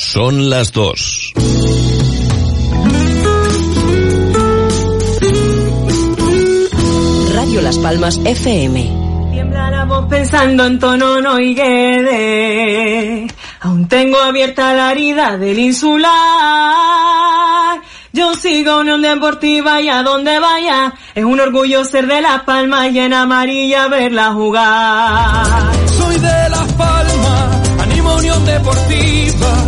Son las dos. Radio Las Palmas FM. Tiembláramos pensando en Tonono y Guede. Aún tengo abierta la herida del insular. Yo sigo Unión Deportiva y a donde vaya. Es un orgullo ser de Las Palmas y en amarilla verla jugar. Soy de Las Palmas, animo Unión Deportiva.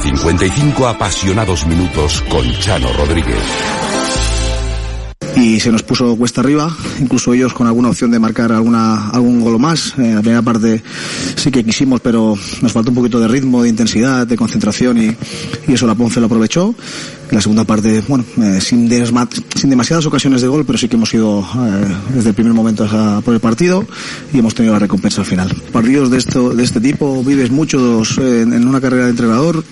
55 apasionados minutos con Chano Rodríguez. y se nos puso cuesta arriba, incluso ellos con alguna opción de marcar alguna, algún gol más. En la primera parte sí que quisimos, pero nos faltó un poquito de ritmo, de intensidad, de concentración y, y eso la Ponce lo aprovechó. La segunda parte, bueno, eh, sin, sin demasiadas ocasiones de gol, pero sí que hemos ido eh, desde el primer momento por el partido y hemos tenido la recompensa al final. Partidos de, esto, de este tipo vives muchos eh, en, una carrera de entrenador.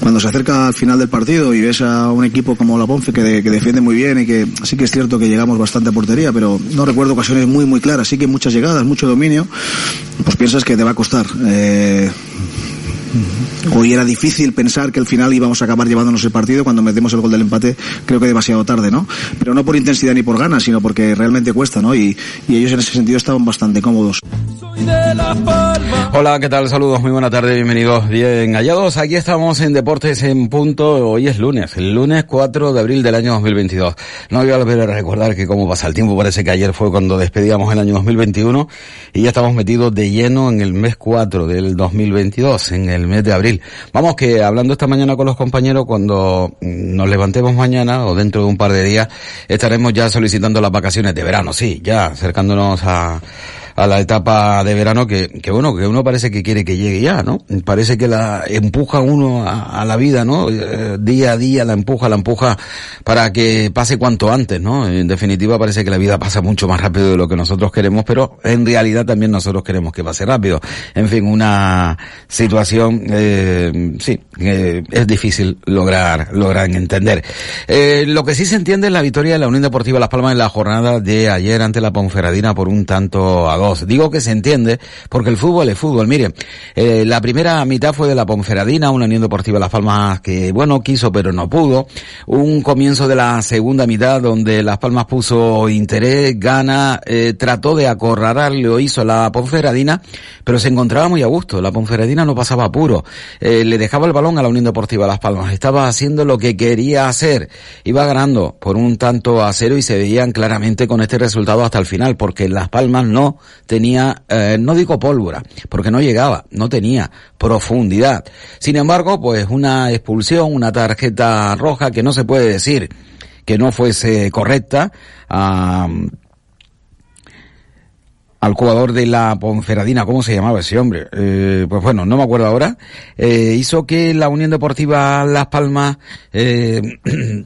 Cuando se acerca al final del partido y ves a un equipo como la Ponce que, que defiende muy bien y que sí que es cierto que llegamos bastante a portería, pero no recuerdo ocasiones muy muy claras, sí que muchas llegadas, mucho dominio, pues piensas que te va a costar. Hoy era difícil pensar que al final íbamos a acabar llevándonos el partido cuando metemos el gol del empate, creo que demasiado tarde, ¿no? Pero no por intensidad ni por ganas, sino porque realmente cuesta, ¿no? Y, y ellos en ese sentido estaban bastante cómodos. Hola, ¿qué tal? Saludos, muy buena tarde, bienvenidos, bien hallados. Aquí estamos en Deportes en Punto. Hoy es lunes, el lunes 4 de abril del año 2022. No voy a volver a recordar que cómo pasa el tiempo, parece que ayer fue cuando despedíamos el año 2021 y ya estamos metidos de lleno en el mes 4 del 2022, en el mes de abril. Vamos que hablando esta mañana con los compañeros, cuando nos levantemos mañana o dentro de un par de días, estaremos ya solicitando las vacaciones de verano, sí, ya acercándonos a a la etapa de verano que, que bueno, que uno parece que quiere que llegue ya, ¿no? Parece que la empuja uno a, la vida, ¿no? Eh, día a día la empuja, la empuja para que pase cuanto antes, ¿no? En definitiva parece que la vida pasa mucho más rápido de lo que nosotros queremos, pero en realidad también nosotros queremos que pase rápido. En fin, una situación, eh, sí, eh, es difícil lograr, lograr entender. Eh, lo que sí se entiende es la victoria de la Unión Deportiva Las Palmas en la jornada de ayer ante la Ponferradina por un tanto a dos. Digo que se entiende porque el fútbol es fútbol. Mire, eh, la primera mitad fue de la Ponferradina, una Unión Deportiva Las Palmas que, bueno, quiso pero no pudo. Un comienzo de la segunda mitad donde Las Palmas puso interés, gana, trató de acorralar, lo hizo la Ponferradina, pero se encontraba muy a gusto. La Ponferradina no pasaba apuro. Le dejaba el balón a la Unión Deportiva Las Palmas. Estaba haciendo lo que quería hacer. Iba ganando por un tanto a cero y se veían claramente con este resultado hasta el final, porque Las Palmas no tenía, eh, no digo pólvora, porque no llegaba, no tenía profundidad. Sin embargo, pues una expulsión, una tarjeta roja que no se puede decir que no fuese correcta, al jugador de la Ponferradina, ¿cómo se llamaba ese hombre? Eh, pues bueno, no me acuerdo ahora, eh, hizo que la Unión Deportiva Las Palmas eh,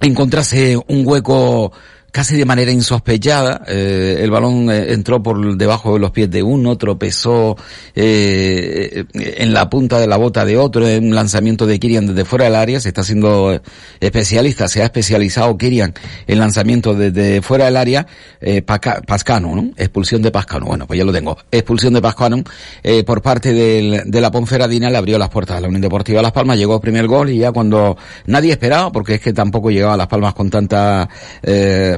encontrase un hueco casi de manera insospechada. Eh, el balón eh, entró por debajo de los pies de uno, tropezó eh, en la punta de la bota de otro, en un lanzamiento de Kirian desde fuera del área. Se está haciendo eh, especialista, se ha especializado Kirian en lanzamiento desde fuera del área. Eh, Pascano, ¿no? Expulsión de Pascano. Bueno, pues ya lo tengo. Expulsión de Pascano eh, por parte del- de la Ponferradina le abrió las puertas a la Unión Deportiva Las Palmas. Llegó el primer gol y ya cuando nadie esperaba, porque es que tampoco llegaba a Las Palmas con tanta eh,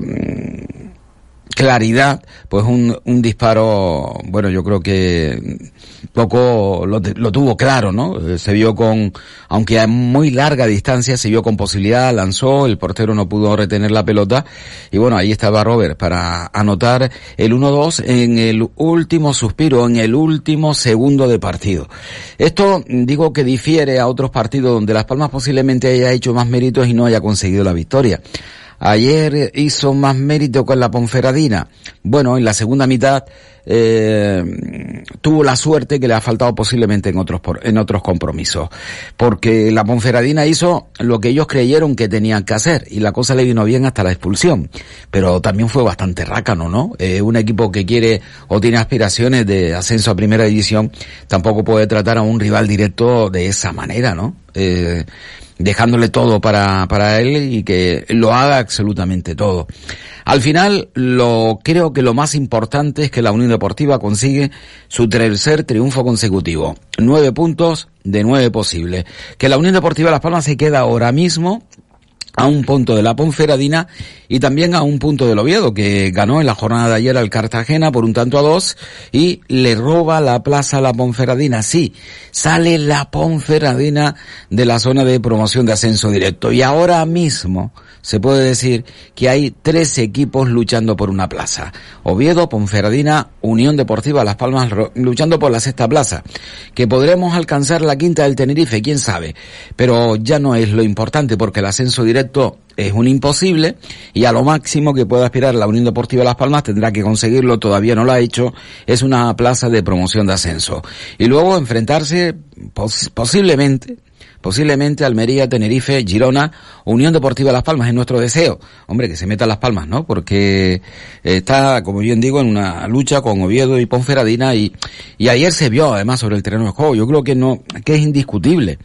claridad, pues un, un disparo, bueno, yo creo que poco lo, lo tuvo claro, ¿no? Eh, Se vio con, aunque a muy larga distancia, se vio con posibilidad, lanzó, el portero no pudo retener la pelota, y bueno, ahí estaba Robert para anotar el 1-2 en el último suspiro, en el último segundo de partido. Esto digo que difiere a otros partidos donde Las Palmas posiblemente haya hecho más méritos y no haya conseguido la victoria. Ayer hizo más mérito con la Ponferradina. Bueno, en la segunda mitad eh, tuvo la suerte que le ha faltado posiblemente en otros en otros compromisos, porque la Ponferradina hizo lo que ellos creyeron que tenían que hacer y la cosa le vino bien hasta la expulsión, pero también fue bastante rácano, ¿no? Eh, un equipo que quiere o tiene aspiraciones de ascenso a primera división tampoco puede tratar a un rival directo de esa manera, ¿no? Eh, dejándole todo para, para él y que lo haga absolutamente todo. Al final, lo, creo que lo más importante es que la Unión Deportiva consigue su tercer triunfo consecutivo. Nueve puntos de nueve posibles. Que la Unión Deportiva Las Palmas se queda ahora mismo a un punto de la Ponferradina y también a un punto del Oviedo, que ganó en la jornada de ayer al Cartagena por un tanto a dos y le roba la plaza a la Ponferradina. Sí, sale la Ponferradina de la zona de promoción de ascenso directo y ahora mismo se puede decir que hay tres equipos luchando por una plaza. Oviedo, Ponferradina, Unión Deportiva Las Palmas luchando por la sexta plaza. Que podremos alcanzar la quinta del Tenerife, quién sabe. Pero ya no es lo importante porque el ascenso directo es un imposible y a lo máximo que pueda aspirar la Unión Deportiva Las Palmas tendrá que conseguirlo, todavía no lo ha hecho, es una plaza de promoción de ascenso. Y luego enfrentarse posiblemente posiblemente Almería, Tenerife, Girona, Unión Deportiva Las Palmas, es nuestro deseo. Hombre, que se meta Las Palmas, ¿no? Porque está, como bien digo, en una lucha con Oviedo y Ponferradina y, y ayer se vio además sobre el terreno de juego. Yo creo que no, que es indiscutible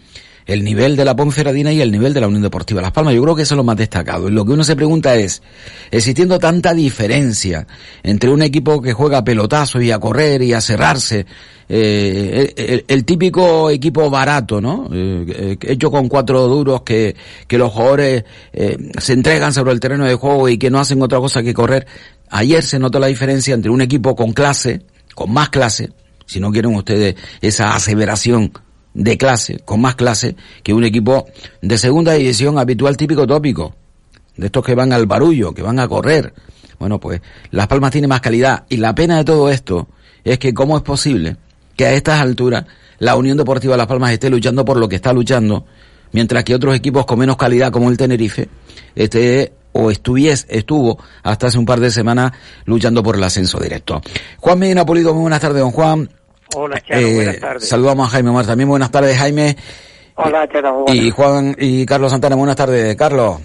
el nivel de la Ponferradina y el nivel de la Unión Deportiva Las Palmas. Yo creo que eso es lo más destacado. Y lo que uno se pregunta es, existiendo tanta diferencia entre un equipo que juega a pelotazo y a correr y a cerrarse, eh, el, típico equipo barato, ¿no? Eh, hecho con cuatro duros que, que los jugadores eh, se entregan sobre el terreno de juego y que no hacen otra cosa que correr. Ayer se notó la diferencia entre un equipo con clase, con más clase, si no quieren ustedes esa aseveración de clase, con más clase, que un equipo de segunda división habitual típico tópico. De estos que van al barullo, que van a correr. Bueno, pues Las Palmas tiene más calidad. Y la pena de todo esto es que cómo es posible que a estas alturas la Unión Deportiva Las Palmas esté luchando por lo que está luchando, mientras que otros equipos con menos calidad como el Tenerife esté o estuviese, estuvo hasta hace un par de semanas luchando por el ascenso directo. Juan Medina Pulido, muy buenas tardes, don Juan. Hola, eh, buenas tardes. Saludamos a Jaime Omar también. Buenas tardes, Jaime. Hola, Chano. Y Juan y Carlos Santana, buenas tardes. Carlos.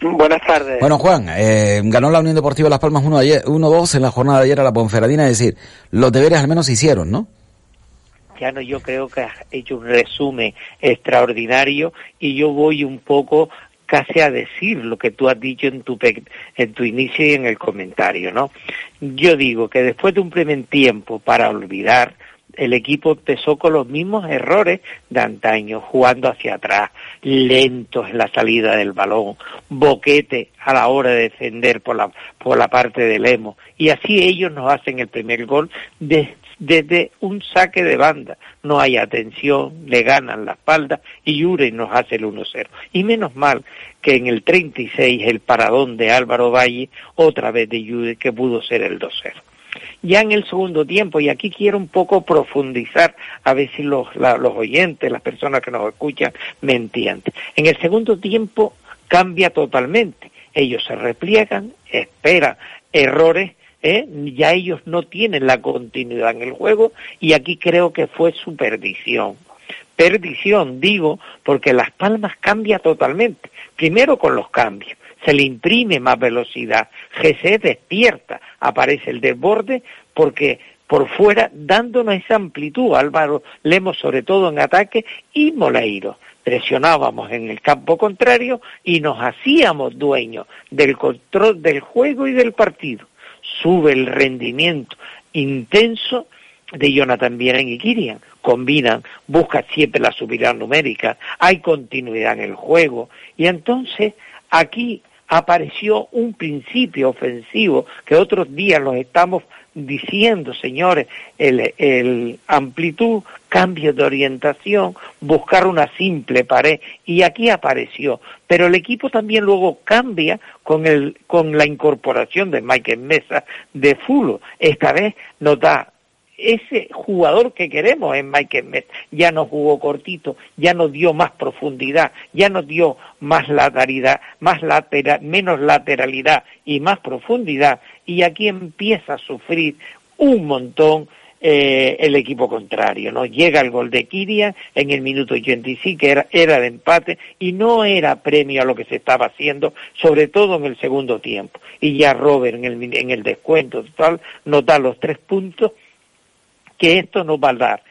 Buenas tardes. Bueno, Juan, eh, ganó la Unión Deportiva Las Palmas 1-2 en la jornada de ayer a la Ponferradina, es decir, los deberes al menos hicieron, ¿no? Chano, yo creo que has hecho un resumen extraordinario y yo voy un poco casi a decir lo que tú has dicho en tu, en tu inicio y en el comentario, ¿no? Yo digo que después de un primer tiempo para olvidar, el equipo empezó con los mismos errores de antaño, jugando hacia atrás, lentos en la salida del balón, boquete a la hora de defender por la, por la parte del emo. Y así ellos nos hacen el primer gol desde un saque de banda. No hay atención, le ganan la espalda y Yure nos hace el 1-0. Y menos mal que en el 36 el paradón de Álvaro Valle, otra vez de Yure, que pudo ser el 2-0 ya en el segundo tiempo, y aquí quiero un poco profundizar, a ver si los, los oyentes, las personas que nos escuchan, me entienden. En el segundo tiempo cambia totalmente. Ellos se repliegan, esperan errores, ¿eh? ya ellos no tienen la continuidad en el juego, y aquí creo que fue su perdición. Perdición, digo, porque Las Palmas cambia totalmente. Primero con los cambios se le imprime más velocidad. GC despierta, aparece el desborde porque por fuera dándonos esa amplitud, Álvaro Lemos sobre todo en ataque y Moleiro. Presionábamos en el campo contrario y nos hacíamos dueños del control del juego y del partido. Sube el rendimiento intenso de Jonathan Vieren y Kirian. Combinan, buscan siempre la subida numérica, hay continuidad en el juego. Y entonces aquí apareció un principio ofensivo que otros días los estamos diciendo, señores, el, amplitud, cambio de orientación, buscar una simple pared, y aquí apareció. Pero el equipo también luego cambia con, el, con la incorporación de Michael Mesa de Fulo. Esta vez nos da ese jugador que queremos en Michael Met ya nos jugó cortito, ya nos dio más profundidad, ya nos dio más lateralidad, más lateral, menos lateralidad y más profundidad, y aquí empieza a sufrir un montón eh, el equipo contrario, ¿no? Llega el gol de Kiria en el minuto 85, que era, era de empate y no era premio a lo que se estaba haciendo, sobre todo en el segundo tiempo. Y ya Robert en el, en el descuento total nos da los tres puntos que esto nos va a dar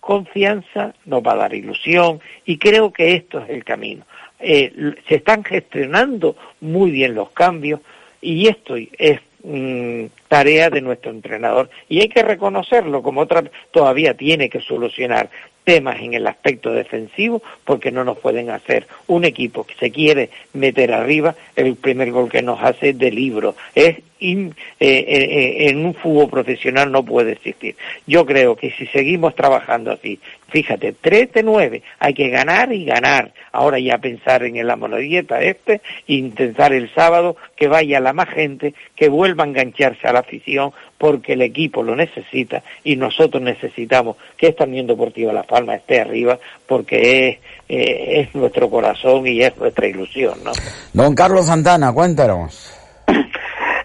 confianza, nos va a dar ilusión y creo que esto es el camino. Eh, se están gestionando muy bien los cambios y esto es Mm, tarea de nuestro entrenador y hay que reconocerlo como otra todavía tiene que solucionar temas en el aspecto defensivo porque no nos pueden hacer un equipo que se quiere meter arriba el primer gol que nos hace de libro. Es eh, eh, eh, en un fútbol profesional no puede existir. Yo creo que si seguimos trabajando así Fíjate, 3 de 9, hay que ganar y ganar. Ahora ya pensar en la monodieta este, intentar el sábado que vaya la más gente, que vuelva a engancharse a la afición, porque el equipo lo necesita y nosotros necesitamos que esta Unión Deportiva La Palma esté arriba, porque es, eh, es nuestro corazón y es nuestra ilusión, ¿no? Don Carlos Santana, cuéntanos.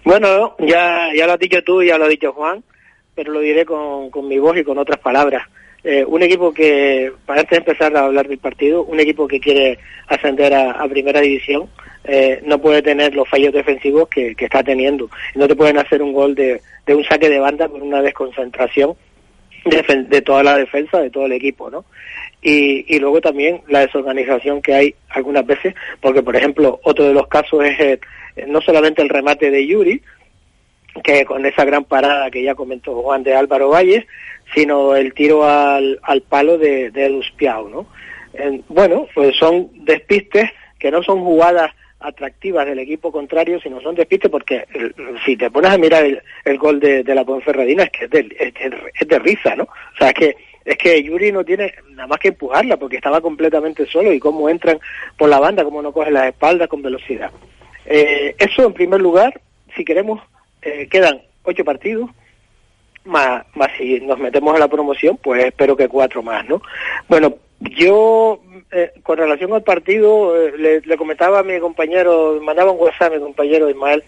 Bueno, ya, ya lo has dicho tú, ya lo ha dicho Juan, pero lo diré con, con mi voz y con otras palabras. Eh, un equipo que, para antes de empezar a hablar del partido, un equipo que quiere ascender a, primera división, eh, no puede tener los fallos defensivos que, está teniendo. No te pueden hacer un gol de, un saque de banda por una desconcentración de, toda la defensa, de todo el equipo, ¿no? Y, luego también la desorganización que hay algunas veces, porque por ejemplo, otro de los casos es no solamente el remate de Yuri, que con esa gran parada que ya comentó Juan de Álvaro Valles, sino el tiro al, al palo de, de Luspiao, ¿no? bueno, pues son despistes que no son jugadas atractivas del equipo contrario, sino son despistes porque si te pones a mirar el, gol de, la Ponferradina es que es de, es, de, risa, ¿no? O sea, es que es que Yuri no tiene nada más que empujarla porque estaba completamente solo y cómo entran por la banda, cómo no coge las espaldas con velocidad. Eh, eso en primer lugar, si queremos, eh, quedan ocho partidos, más, más si nos metemos en la promoción, pues espero que cuatro más, ¿no? Bueno, yo, eh, con relación al partido, eh, le, comentaba a mi compañero, mandaba un WhatsApp a mi compañero Ismael,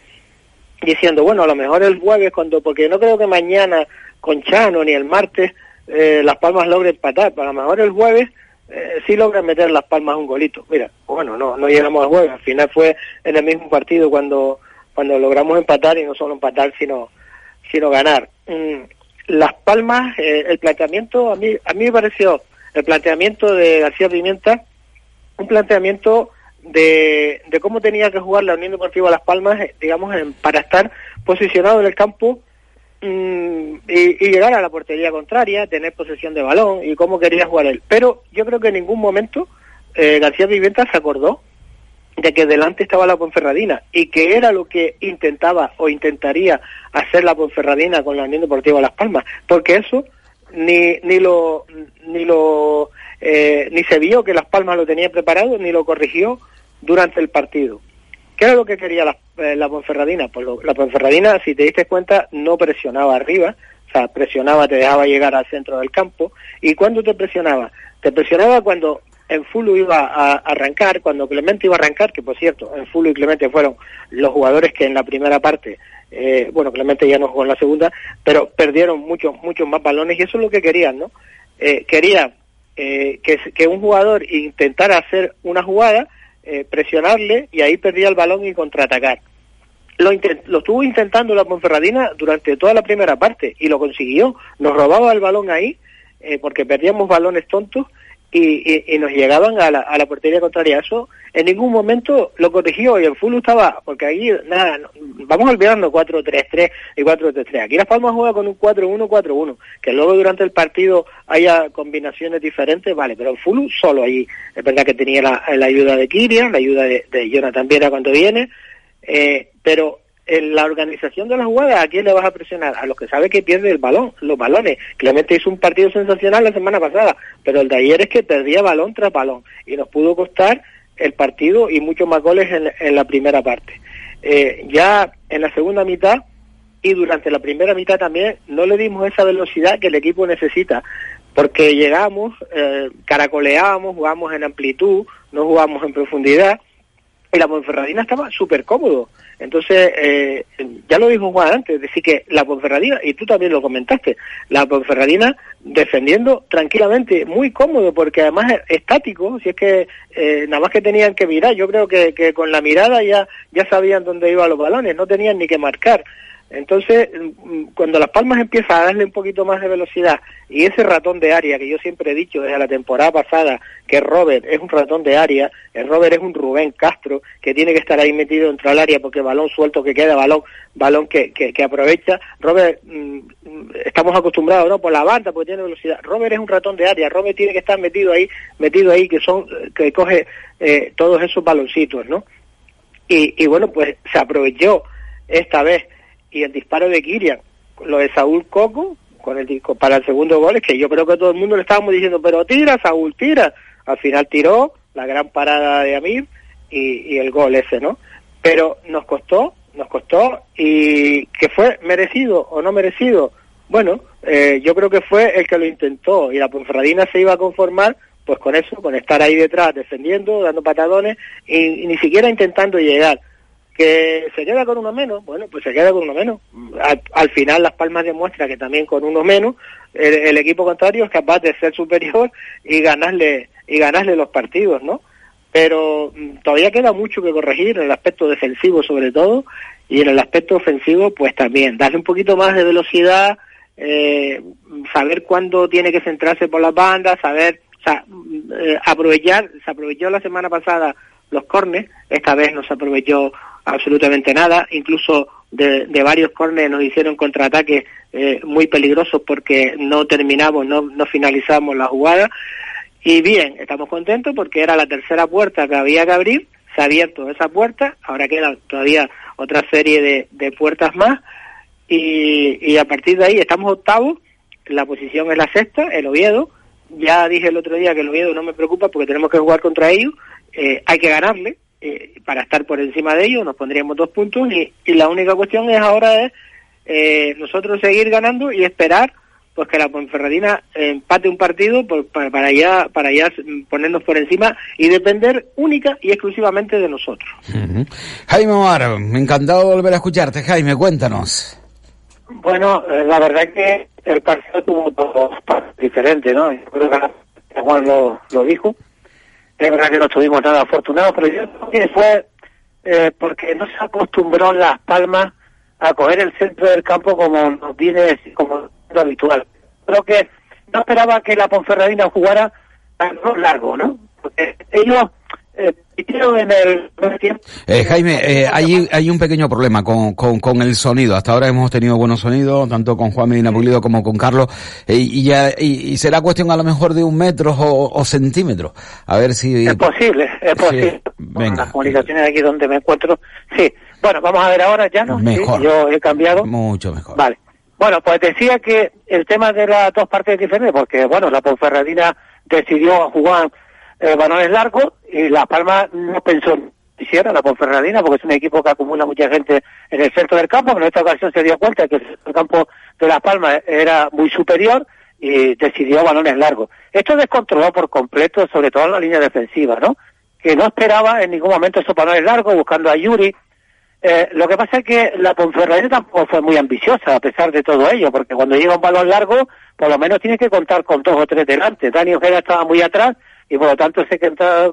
diciendo, bueno, a lo mejor el jueves, cuando, porque no creo que mañana con Chano ni el martes eh, Las Palmas logre empatar, pero a lo mejor el jueves eh, sí logran meter Las Palmas un golito. Mira, bueno, no, no llegamos al jueves, al final fue en el mismo partido cuando, cuando logramos empatar y no solo empatar, sino sino ganar. Mm, Las Palmas, eh, el planteamiento, a mí, a mí me pareció el planteamiento de García Pimienta, un planteamiento de, de cómo tenía que jugar la Unión Deportiva Las Palmas, eh, digamos, para estar posicionado en el campo mm, y, llegar a la portería contraria, tener posesión de balón y cómo quería jugar él. Pero yo creo que en ningún momento eh, García Pimienta se acordó de que delante estaba la Ponferradina y que era lo que intentaba o intentaría hacer la Ponferradina con la Unión Deportiva Las Palmas, porque eso ni ni lo ni lo eh, ni se vio que Las Palmas lo tenía preparado ni lo corrigió durante el partido. ¿Qué era lo que quería la, eh, Ponferradina? Pues la Ponferradina, si te diste cuenta, no presionaba arriba, o sea, presionaba, te dejaba llegar al centro del campo. ¿Y cuándo te presionaba? Te presionaba cuando en Fulu iba a arrancar, cuando Clemente iba a arrancar, que por cierto, en Fulu y Clemente fueron los jugadores que en la primera parte, eh, bueno, Clemente ya no jugó en la segunda, pero perdieron muchos, muchos más balones y eso es lo que querían, ¿no? Eh, quería eh, que, un jugador intentara hacer una jugada, presionarle y ahí perdía el balón y contraatacar. Lo, lo estuvo intentando la Ponferradina durante toda la primera parte y lo consiguió. Nos robaba el balón ahí porque perdíamos balones tontos y, nos llegaban a la, a la portería contraria. Eso en ningún momento lo corrigió y el Fulu estaba, porque ahí, nada, vamos olvidando 4-3-3 y 4-3-3. Aquí Las Palmas juega con un 4-1-4-1, que luego durante el partido haya combinaciones diferentes, vale, pero el Fulu solo ahí. Es verdad que tenía la, ayuda de Kirian, la ayuda de, de Jonathan Viera cuando viene, eh, pero en la organización de la jugada, ¿a quién le vas a presionar? A los que sabe que pierde el balón, los balones. Clemente hizo un partido sensacional la semana pasada, pero el de ayer es que perdía balón tras balón y nos pudo costar el partido y muchos más goles en, la primera parte. Eh, ya en la segunda mitad, y durante la primera mitad también no le dimos esa velocidad que el equipo necesita, porque llegamos, eh, caracoleábamos, jugamos en amplitud, no jugamos en profundidad, y la Ponferradina estaba súper cómodo. Entonces, eh, ya lo dijo Juan antes, decir que la Ponferradina, y tú también lo comentaste, la Ponferradina defendiendo tranquilamente, muy cómodo, porque además es estático, si es que eh, nada más que tenían que mirar, yo creo que, que con la mirada ya, ya sabían dónde iban los balones, no tenían ni que marcar. Entonces, mm, cuando Las Palmas empieza a darle un poquito más de velocidad y ese ratón de área que yo siempre he dicho desde la temporada pasada que Robert es un ratón de área, el Robert es un Rubén Castro que tiene que estar ahí metido dentro del área porque balón suelto que queda, balón balón que, que, aprovecha. Robert, mm, estamos acostumbrados, ¿no? Por la banda, porque tiene velocidad. Robert es un ratón de área, Robert tiene que estar metido ahí, metido ahí, que son, que coge eh, todos esos baloncitos, ¿no? Y, y bueno, pues se aprovechó esta vez y el disparo de Kirian, lo de Saúl Coco, para el segundo gol, es que yo creo que todo el mundo le estábamos diciendo, pero tira, Saúl, tira. Al final tiró, la gran parada de Amir y, el gol ese, ¿no? Pero nos costó, nos costó, y que fue merecido o no merecido, bueno, eh, yo creo que fue el que lo intentó, y la Ponferradina se iba a conformar pues con eso, con estar ahí detrás defendiendo, dando patadones y ni siquiera intentando llegar que se queda con uno menos, bueno, pues se queda con uno menos. Al, final Las Palmas demuestra que también con uno menos el, equipo contrario es capaz de ser superior y ganarle y ganarle los partidos, ¿no? Pero mm, todavía queda mucho que corregir en el aspecto defensivo sobre todo y en el aspecto ofensivo pues también darle un poquito más de velocidad, eh, saber cuándo tiene que centrarse por las bandas, saber, o sea, mm, eh, aprovechar, se aprovechó la semana pasada los cornes, esta vez no se aprovechó absolutamente nada, incluso de, varios cornes nos hicieron contraataques eh, muy peligrosos porque no terminamos, no, finalizamos la jugada. Y bien, estamos contentos porque era la tercera puerta que había que abrir, se ha abierto esa puerta, ahora queda todavía otra serie de, puertas más. Y, y, a partir de ahí estamos octavos, la posición es la sexta, el Oviedo, ya dije el otro día que el Oviedo no me preocupa porque tenemos que jugar contra ellos, eh, hay que ganarle, eh, para estar por encima de ellos, nos pondríamos dos puntos y, la única cuestión es ahora es eh, nosotros seguir ganando y esperar pues que la Ponferradina empate un partido para, ya para ya ponernos por encima y depender única y exclusivamente de nosotros. Jaime Omar, me encantado volver a escucharte. Jaime, cuéntanos. Bueno, eh, la verdad es que el partido tuvo dos diferentes, ¿no? Yo creo que Juan lo, lo dijo. Es verdad que no estuvimos nada afortunados, pero yo creo que fue eh, porque no se acostumbró Las Palmas a coger el centro del campo como nos viene como lo habitual. Creo que no esperaba que la Ponferradina jugara a largo, ¿no? Porque ellos eh, en el eh, Jaime, eh, hay, hay un pequeño problema con, con, el sonido. Hasta ahora hemos tenido buenos sonidos, tanto con Juan Medina Pulido como con Carlos, eh, y, ya y, será cuestión a lo mejor de un metro o, centímetros. A ver si... Es posible, es posible. venga. Las comunicaciones aquí donde me encuentro, sí. Bueno, vamos a ver ahora ya, ¿no? Mejor. yo he cambiado. Mucho mejor. Vale. Bueno, pues decía que el tema de las dos partes diferentes, porque, bueno, la Ponferradina decidió jugar eh, balones largos y La Palma no pensó hiciera la Ponferradina porque es un equipo que acumula mucha gente en el centro del campo, pero en esta ocasión se dio cuenta que el campo de La Palma era muy superior y decidió balones largos. Esto descontroló por completo, sobre todo en la línea defensiva, ¿no? Que no esperaba en ningún momento esos balones largos, buscando a Yuri. Eh, lo que pasa es que la Ponferradina tampoco fue muy ambiciosa a pesar de todo ello, porque cuando llega un balón largo, por lo menos tiene que contar con dos o tres delante. Dani Ojeda estaba muy atrás y por lo tanto se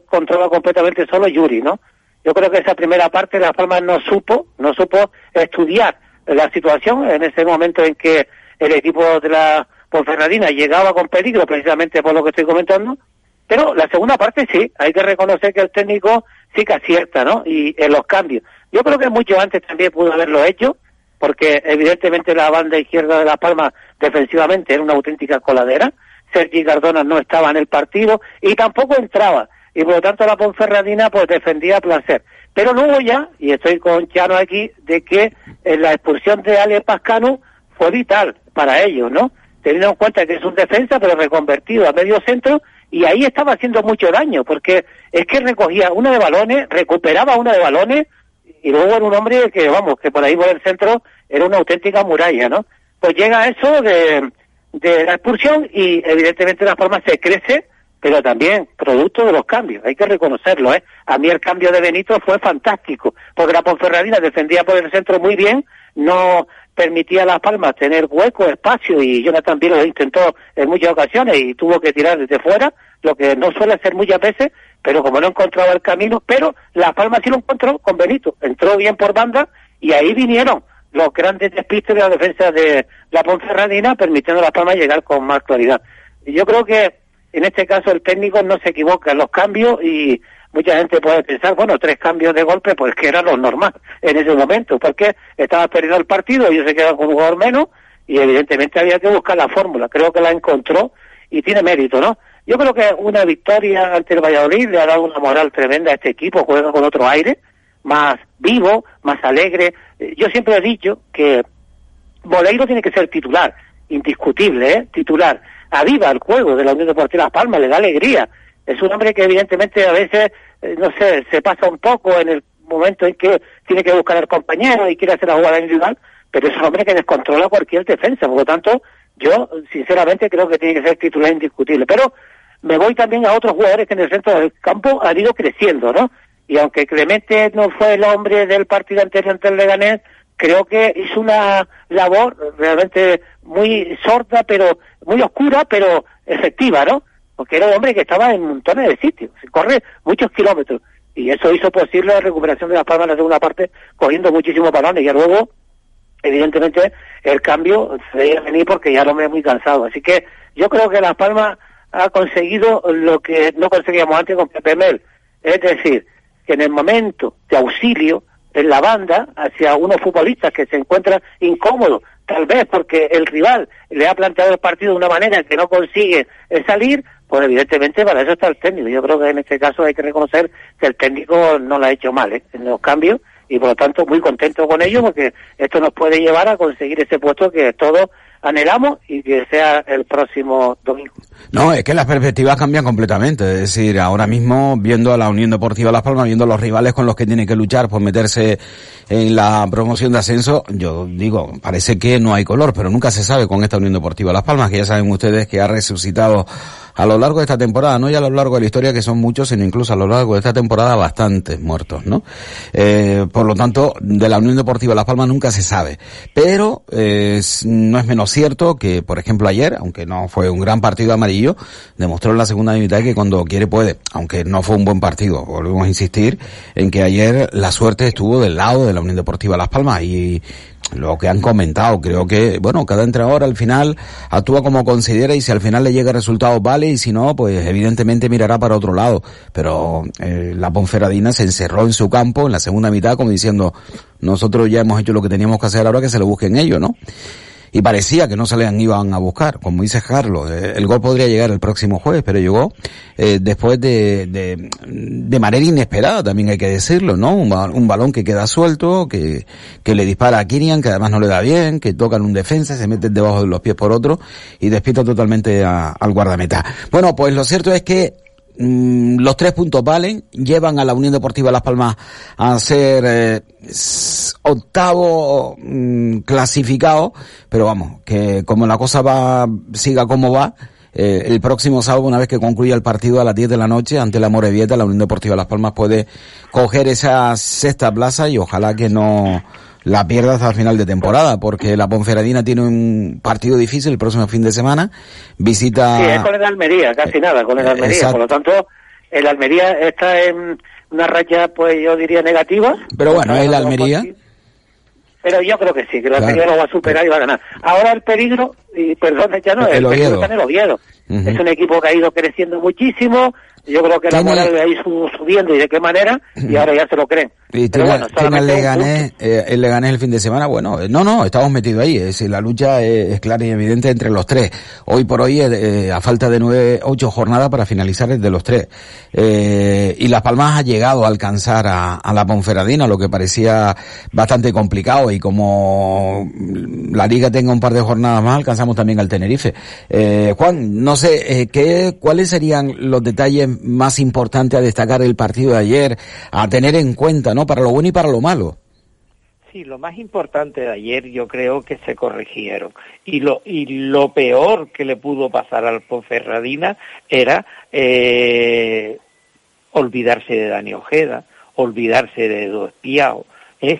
controla completamente solo Yuri, ¿no? Yo creo que esa primera parte la Palmas no supo, no supo estudiar la situación en ese momento en que el equipo de la Ponferradina llegaba con peligro precisamente por lo que estoy comentando, pero la segunda parte sí, hay que reconocer que el técnico sí que acierta, ¿no? Y en los cambios. Yo creo que mucho antes también pudo haberlo hecho, porque evidentemente la banda izquierda de La Palma defensivamente era una auténtica coladera, Sergi Cardona no estaba en el partido y tampoco entraba. Y por lo tanto la Ponferradina pues defendía a placer. Pero luego ya, y estoy con Chano aquí, de que en la expulsión de Ale Pascano fue vital para ellos, ¿no? Teniendo en cuenta que es un defensa, pero reconvertido a medio centro, y ahí estaba haciendo mucho daño, porque es que recogía una de balones, recuperaba una de balones, y luego era un hombre que, vamos, que por ahí por el centro era una auténtica muralla, ¿no? Pues llega eso de, de la expulsión y evidentemente la forma se crece, pero también producto de los cambios, hay que reconocerlo, ¿eh? A mí el cambio de Benito fue fantástico, porque la Ponferradina defendía por el centro muy bien, no permitía a Las Palmas tener hueco, espacio, y Jonathan también lo intentó en muchas ocasiones y tuvo que tirar desde fuera, lo que no suele hacer muchas veces, pero como no encontraba el camino, pero Las Palmas sí lo encontró con Benito, entró bien por banda y ahí vinieron los grandes despistes de la defensa de la Ponferradina, permitiendo a Las Palmas llegar con más claridad. Y yo creo que en este caso el técnico no se equivoca en los cambios y mucha gente puede pensar, bueno, tres cambios de golpe, pues que era lo normal en ese momento, porque estaba perdiendo el partido, ellos se quedan con un jugador menos y evidentemente había que buscar la fórmula. Creo que la encontró y tiene mérito, ¿no? Yo creo que una victoria ante el Valladolid le ha dado una moral tremenda a este equipo, juega con otro aire, más vivo, más alegre. Eh, yo siempre he dicho que Boleiro tiene que ser titular, indiscutible, ¿eh? titular. Aviva el juego de la Unión Deportiva Las Palmas, le da alegría. Es un hombre que evidentemente a veces, eh, no sé, se pasa un poco en el momento en que tiene que buscar al compañero y quiere hacer la jugada individual, pero es un hombre que descontrola cualquier defensa. Por lo tanto, yo sinceramente creo que tiene que ser titular indiscutible. Pero me voy también a otros jugadores que en el centro del campo han ido creciendo, ¿no? Y aunque Clemente no fue el hombre del partido anterior ante el Leganés, creo que hizo una labor realmente muy sorda, pero muy oscura, pero efectiva, ¿no? Porque era un hombre que estaba en montones de sitios, corre muchos kilómetros. Y eso hizo posible la recuperación de las palmas en la segunda parte, cogiendo muchísimos balones. Y luego, evidentemente, el cambio se debe venir porque ya el hombre es muy cansado. Así que yo creo que Las Palmas ha conseguido lo que no conseguíamos antes con Pepe Mel. Es decir, que en el momento de auxilio en la banda hacia unos futbolistas que se encuentran incómodos, tal vez porque el rival le ha planteado el partido de una manera que no consigue salir, pues evidentemente para eso está el técnico. Yo creo que en este caso hay que reconocer que el técnico no lo ha hecho mal ¿eh? en los cambios y por lo tanto muy contento con ello porque esto nos puede llevar a conseguir ese puesto que todos anhelamos y que sea el próximo domingo. No, es que las perspectivas cambian completamente. Es decir, ahora mismo, viendo a la Unión Deportiva Las Palmas, viendo los rivales con los que tiene que luchar por meterse en la promoción de ascenso, yo digo, parece que no hay color, pero nunca se sabe con esta Unión Deportiva Las Palmas, que ya saben ustedes que ha resucitado a lo largo de esta temporada, no ya a lo largo de la historia que son muchos, sino incluso a lo largo de esta temporada bastantes muertos, ¿no? Eh, por lo tanto, de la Unión Deportiva Las Palmas nunca se sabe. Pero eh, no es menos cierto que, por ejemplo, ayer, aunque no fue un gran partido amarillo, demostró en la segunda mitad que cuando quiere puede, aunque no fue un buen partido. Volvemos a insistir en que ayer la suerte estuvo del lado de la Unión Deportiva Las Palmas y lo que han comentado. Creo que, bueno, cada entrenador al final actúa como considera y si al final le llega el resultado vale y si no, pues evidentemente mirará para otro lado. Pero eh, la Ponferradina se encerró en su campo en la segunda mitad como diciendo, nosotros ya hemos hecho lo que teníamos que hacer ahora que se lo busquen ellos, ¿no? Y parecía que no se le iban a buscar. Como dice Carlos, eh, el gol podría llegar el próximo jueves, pero llegó eh, después de, de, de, manera inesperada, también hay que decirlo, ¿no? Un, un, balón que queda suelto, que, que le dispara a Kirian, que además no le da bien, que toca en un defensa, se mete debajo de los pies por otro y despierta totalmente a, al guardameta. Bueno, pues lo cierto es que los tres puntos valen, llevan a la Unión Deportiva Las Palmas a ser eh, octavo mm, clasificado, pero vamos, que como la cosa va, siga como va, eh, el próximo sábado, una vez que concluya el partido a las 10 de la noche ante la Morevieta, la Unión Deportiva Las Palmas puede coger esa sexta plaza y ojalá que no la pierda hasta el final de temporada, porque la Ponferradina tiene un partido difícil el próximo fin de semana, visita... Sí, es con el Almería, casi nada, con el Almería, por lo tanto, el Almería está en una raya, pues yo diría negativa. Pero bueno, es el Almería. Pero yo creo que sí, que el Almería lo va a superar y va a ganar. Ahora el peligro, y perdón, ya no, el, el peligro está en el Oviedo. Es un equipo que ha ido creciendo muchísimo, yo creo que la moral de ahí subiendo y de qué manera, y ahora ya se lo creen. Y tiene, bueno, el Leganés, eh, el Leganés el fin de semana, bueno, eh, no, no, estamos metidos ahí, es decir, la lucha es, clara y evidente entre los tres. Hoy por hoy, eh, a falta de nueve, ocho jornadas para finalizar el de los tres. Eh, y Las Palmas ha llegado a alcanzar a, a, la Ponferradina, lo que parecía bastante complicado, y como la liga tenga un par de jornadas más, alcanzamos también al Tenerife. Eh, Juan, no sé, ¿qué, ¿cuáles serían los detalles más importantes a destacar del partido de ayer, a tener en cuenta, ¿no? Para lo bueno y para lo malo. Sí, lo más importante de ayer yo creo que se corrigieron. Y lo, y lo peor que le pudo pasar al Ponferradina era eh, olvidarse de Dani Ojeda, olvidarse de Edu Espiao,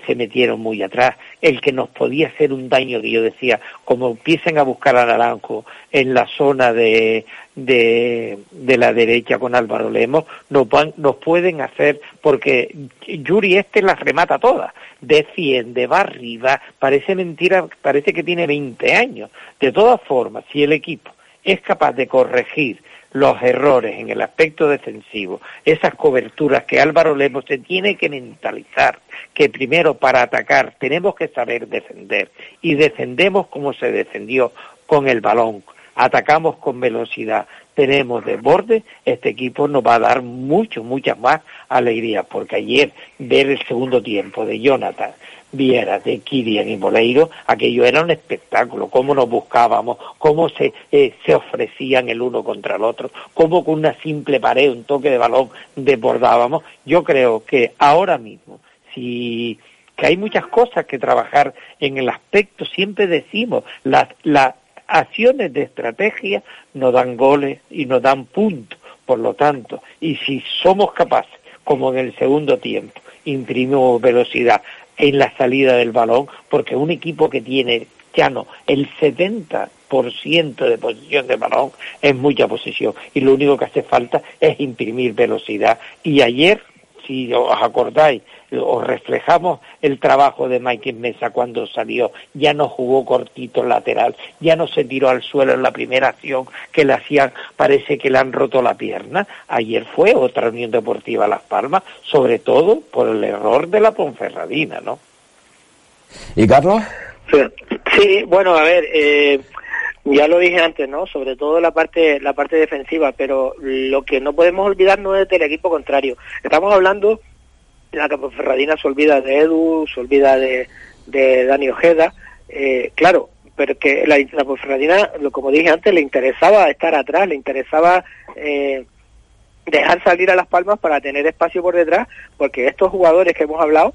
se metieron muy atrás. El que nos podía hacer un daño, que yo decía, como empiecen a buscar a Naranjo en la zona de, de, de la derecha con Álvaro Lemos, nos, van, nos pueden hacer, porque Yuri este las remata todas, defiende, va arriba, parece mentira, parece que tiene 20 años. De todas formas, si el equipo es capaz de corregir los errores en el aspecto defensivo, esas coberturas que Álvaro Lemos se tiene que mentalizar, que primero para atacar tenemos que saber defender y defendemos como se defendió con el balón, atacamos con velocidad, tenemos de borde, este equipo nos va a dar mucho, muchas más alegrías, porque ayer ver el segundo tiempo de Jonathan, Viera, de Kirian y Moleiro, aquello era un espectáculo, cómo nos buscábamos, cómo se, eh, se ofrecían el uno contra el otro, cómo con una simple pared, un toque de balón desbordábamos. Yo creo que ahora mismo, si que hay muchas cosas que trabajar en el aspecto, siempre decimos, las, las acciones de estrategia nos dan goles y nos dan puntos, por lo tanto, y si somos capaces, como en el segundo tiempo, imprimimos velocidad, en la salida del balón, porque un equipo que tiene ya no el 70% de posición de balón es mucha posición y lo único que hace falta es imprimir velocidad. Y ayer, si os acordáis, os reflejamos el trabajo de Mike Mesa cuando salió, ya no jugó cortito lateral, ya no se tiró al suelo en la primera acción que le hacían, parece que le han roto la pierna. Ayer fue otra Unión Deportiva Las Palmas, sobre todo por el error de la Ponferradina, ¿no? ¿Y Carlos? Sí, bueno, a ver, eh, ya lo dije antes, ¿no? Sobre todo la parte la parte defensiva, pero lo que no podemos olvidar no es del equipo contrario. Estamos hablando la Ferradina se olvida de Edu, se olvida de, de Dani Ojeda, eh, claro, pero que la, la lo como dije antes, le interesaba estar atrás, le interesaba eh, dejar salir a las palmas para tener espacio por detrás, porque estos jugadores que hemos hablado,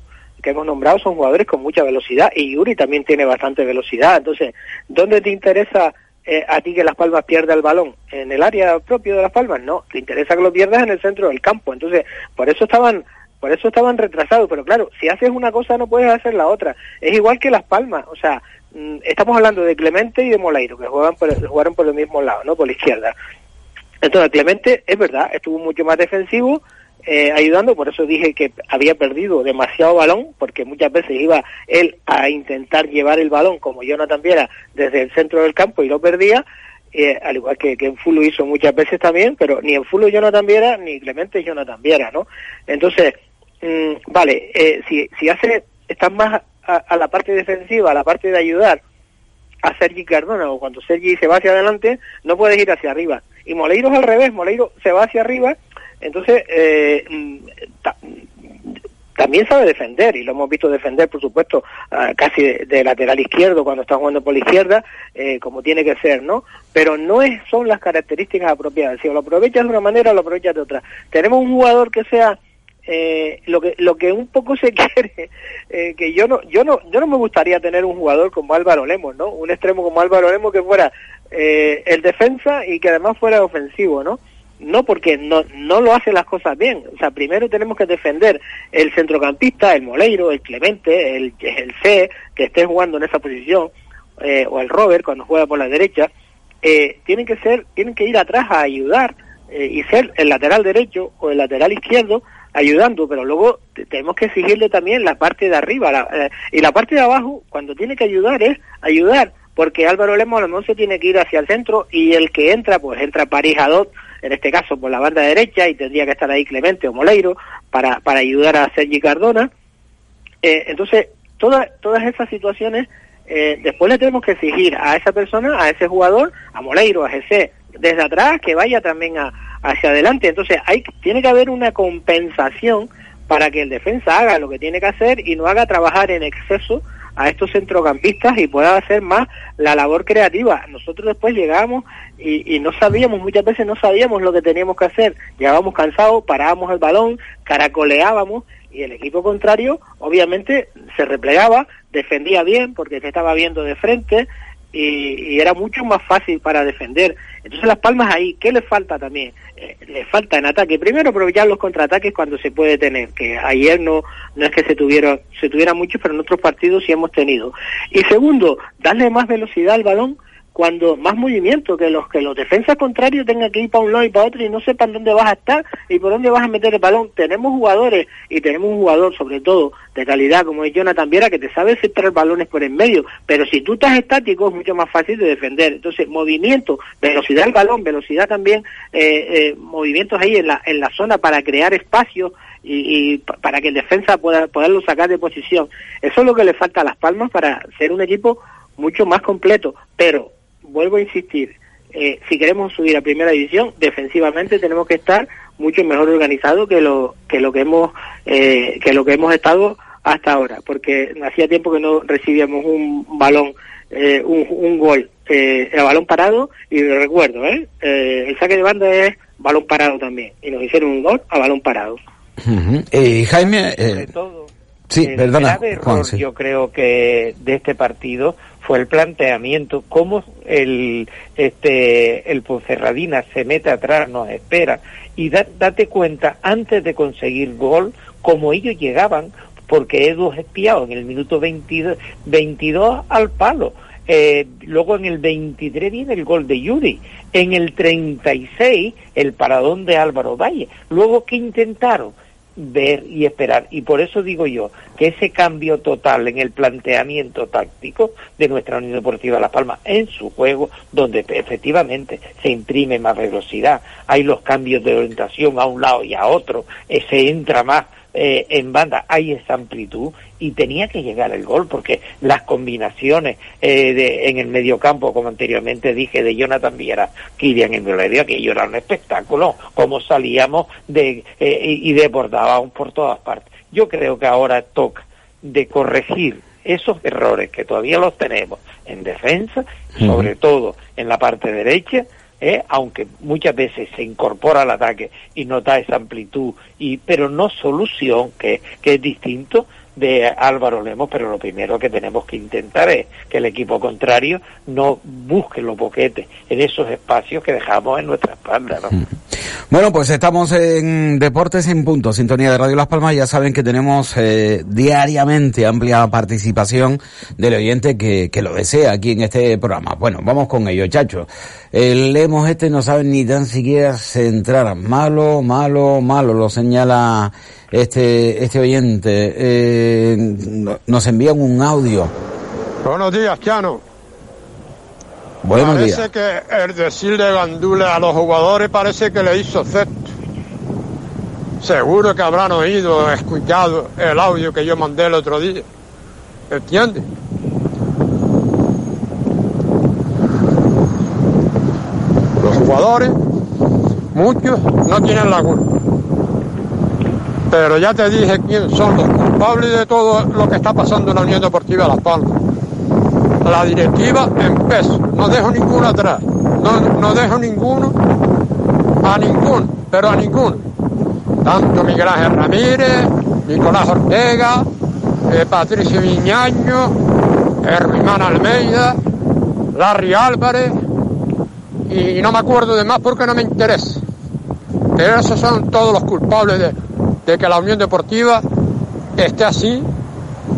hemos nombrado, son jugadores con mucha velocidad y Yuri también tiene bastante velocidad. Entonces, ¿dónde te interesa eh, a ti que Las Palmas pierda el balón? ¿En el área propio de Las Palmas? No, te interesa que lo pierdas en el centro del campo. Entonces, por eso estaban por eso estaban retrasados, pero claro, si haces una cosa no puedes hacer la otra. Es igual que Las Palmas, o sea, mm, estamos hablando de Clemente y de Moleiro, que juegan por, jugaron por el mismo lado, ¿no? Por la izquierda. Entonces, Clemente, es verdad, estuvo mucho más defensivo, eh, ayudando, por eso dije que había perdido demasiado balón, porque muchas veces iba él a intentar llevar el balón, como Jonathan Viera, desde el centro del campo y lo perdía, eh, al igual que, que en Fulo hizo muchas veces también, pero ni en Fulo Jonathan Viera, ni Clemente Jonathan Viera, ¿no? Entonces, Mm, vale, eh, si, si hace, estás más a, la parte defensiva, a la parte de ayudar a Sergi Cardona, o cuando Sergi se va hacia adelante, no puedes ir hacia arriba. Y Moleiro es al revés, Moleiro se va hacia arriba, entonces eh, también sabe defender, y lo hemos visto defender, por supuesto, casi de, lateral izquierdo cuando está jugando por la izquierda, eh, como tiene que ser, ¿no? Pero no es, son las características apropiadas. Si lo aprovechas de una manera, lo aprovechas de otra. Tenemos un jugador que sea eh, lo que lo que un poco se quiere eh, que yo no yo no yo no me gustaría tener un jugador como Álvaro Lemos no un extremo como Álvaro Lemos que fuera eh, el defensa y que además fuera ofensivo no no porque no no lo hace las cosas bien o sea primero tenemos que defender el centrocampista el Moleiro el Clemente el el C que esté jugando en esa posición eh, o el Robert cuando juega por la derecha eh, tienen que ser tienen que ir atrás a ayudar y ser el lateral derecho o el lateral izquierdo ayudando, pero luego tenemos que exigirle también la parte de arriba. Eh, y la parte de abajo, cuando tiene que ayudar, es ayudar, porque Álvaro Lemos a lo se tiene que ir hacia el centro y el que entra, pues entra París Adot, en este caso por la banda derecha, y tendría que estar ahí Clemente o Moleiro para, para ayudar a Sergi Cardona. Eh, entonces, todas todas esas situaciones, eh, después le tenemos que exigir a esa persona, a ese jugador, a Moleiro, a Jesse, desde atrás, que vaya también a, hacia adelante. Entonces, hay, tiene que haber una compensación para que el defensa haga lo que tiene que hacer y no haga trabajar en exceso a estos centrocampistas y pueda hacer más la labor creativa. Nosotros después llegamos y, no sabíamos, muchas veces no sabíamos lo que teníamos que hacer. Llegábamos cansados, parábamos el balón, caracoleábamos y el equipo contrario obviamente se replegaba, defendía bien porque se estaba viendo de frente y, era mucho más fácil para defender. Entonces Las Palmas ahí, ¿qué le falta también? Eh, le falta en ataque. Primero aprovechar los contraataques cuando se puede tener, que ayer no, no es que se tuviera, se tuviera mucho, pero en otros partidos sí hemos tenido. Y segundo, darle más velocidad al balón cuando más movimiento, que los que los defensas contrarios tengan que ir para un lado y para otro y no sepan dónde vas a estar y por dónde vas a meter el balón. Tenemos jugadores y tenemos un jugador sobre todo de calidad como es Jonathan Viera que te sabe centrar balones por en medio, pero si tú estás estático es mucho más fácil de defender. Entonces, movimiento, velocidad del balón, velocidad también, eh, eh, movimientos ahí en la, en la zona para crear espacio y, para que el defensa pueda poderlo sacar de posición. Eso es lo que le falta a Las Palmas para ser un equipo mucho más completo, pero vuelvo a insistir, eh, si queremos subir a primera división, defensivamente tenemos que estar mucho mejor organizados que lo que lo que hemos eh, que lo que hemos estado hasta ahora, porque hacía tiempo que no recibíamos un balón, eh, un, un, gol eh, a balón parado y recuerdo, ¿eh? ¿eh? el saque de banda es balón parado también y nos hicieron un gol a balón parado. Y Jaime, eh, sí, perdona, Juan, sí. yo creo que de este partido fue el planteamiento, cómo el, este, el Ponferradina se mete atrás, nos espera, y da, date cuenta, antes de conseguir gol, como ellos llegaban, porque Edu espiado en el minuto 22, 22 al palo. Eh, luego en el 23 viene el gol de Yuri. En el 36 el paradón de Álvaro Valle. Luego, ¿qué intentaron? Ver y esperar. Y por eso digo yo que ese cambio total en el planteamiento táctico de nuestra Unión Deportiva Las Palmas en su juego, donde efectivamente se imprime más velocidad, hay los cambios de orientación a un lado y a otro, se entra más eh, en banda hay esa amplitud y tenía que llegar el gol porque las combinaciones eh, de, en el mediocampo, como anteriormente dije, de Jonathan Viera, Kirian en Violedia, que ello era un espectáculo, como salíamos de, eh, y desbordábamos por todas partes. Yo creo que ahora toca de corregir esos errores que todavía los tenemos en defensa, sobre todo en la parte derecha, ¿eh? aunque muchas veces se incorpora al ataque y no da esa amplitud, y, pero no solución, que, que es distinto de Álvaro Lemos, pero lo primero que tenemos que intentar es que el equipo contrario no busque los boquetes en esos espacios que dejamos en nuestra espalda. ¿no? Bueno, pues estamos en Deportes en Punto, sintonía de Radio Las Palmas. Ya saben que tenemos eh, diariamente amplia participación del oyente que, que lo desea aquí en este programa. Bueno, vamos con ello, chacho. El Lemos este no sabe ni tan siquiera centrar. Malo, malo, malo, lo señala este, este oyente. Eh, nos envían un audio. Buenos días, Chano. Buenos parece días. que el decir de Gandule a los jugadores parece que le hizo efecto. Seguro que habrán oído, escuchado el audio que yo mandé el otro día. ¿Entiendes? Los muchos, no tienen la culpa. Pero ya te dije quién son los culpables de todo lo que está pasando en la Unión Deportiva Las Palmas. La directiva en peso, no dejo ninguno atrás, no, no dejo ninguno, a ninguno, pero a ninguno. Tanto Miguel Ángel Ramírez, Nicolás Ortega, eh, Patricio Viñaño, Hermán Almeida, Larry Álvarez, y, no me acuerdo de más porque no me interesa. Pero esos son todos los culpables de, de que la Unión Deportiva esté así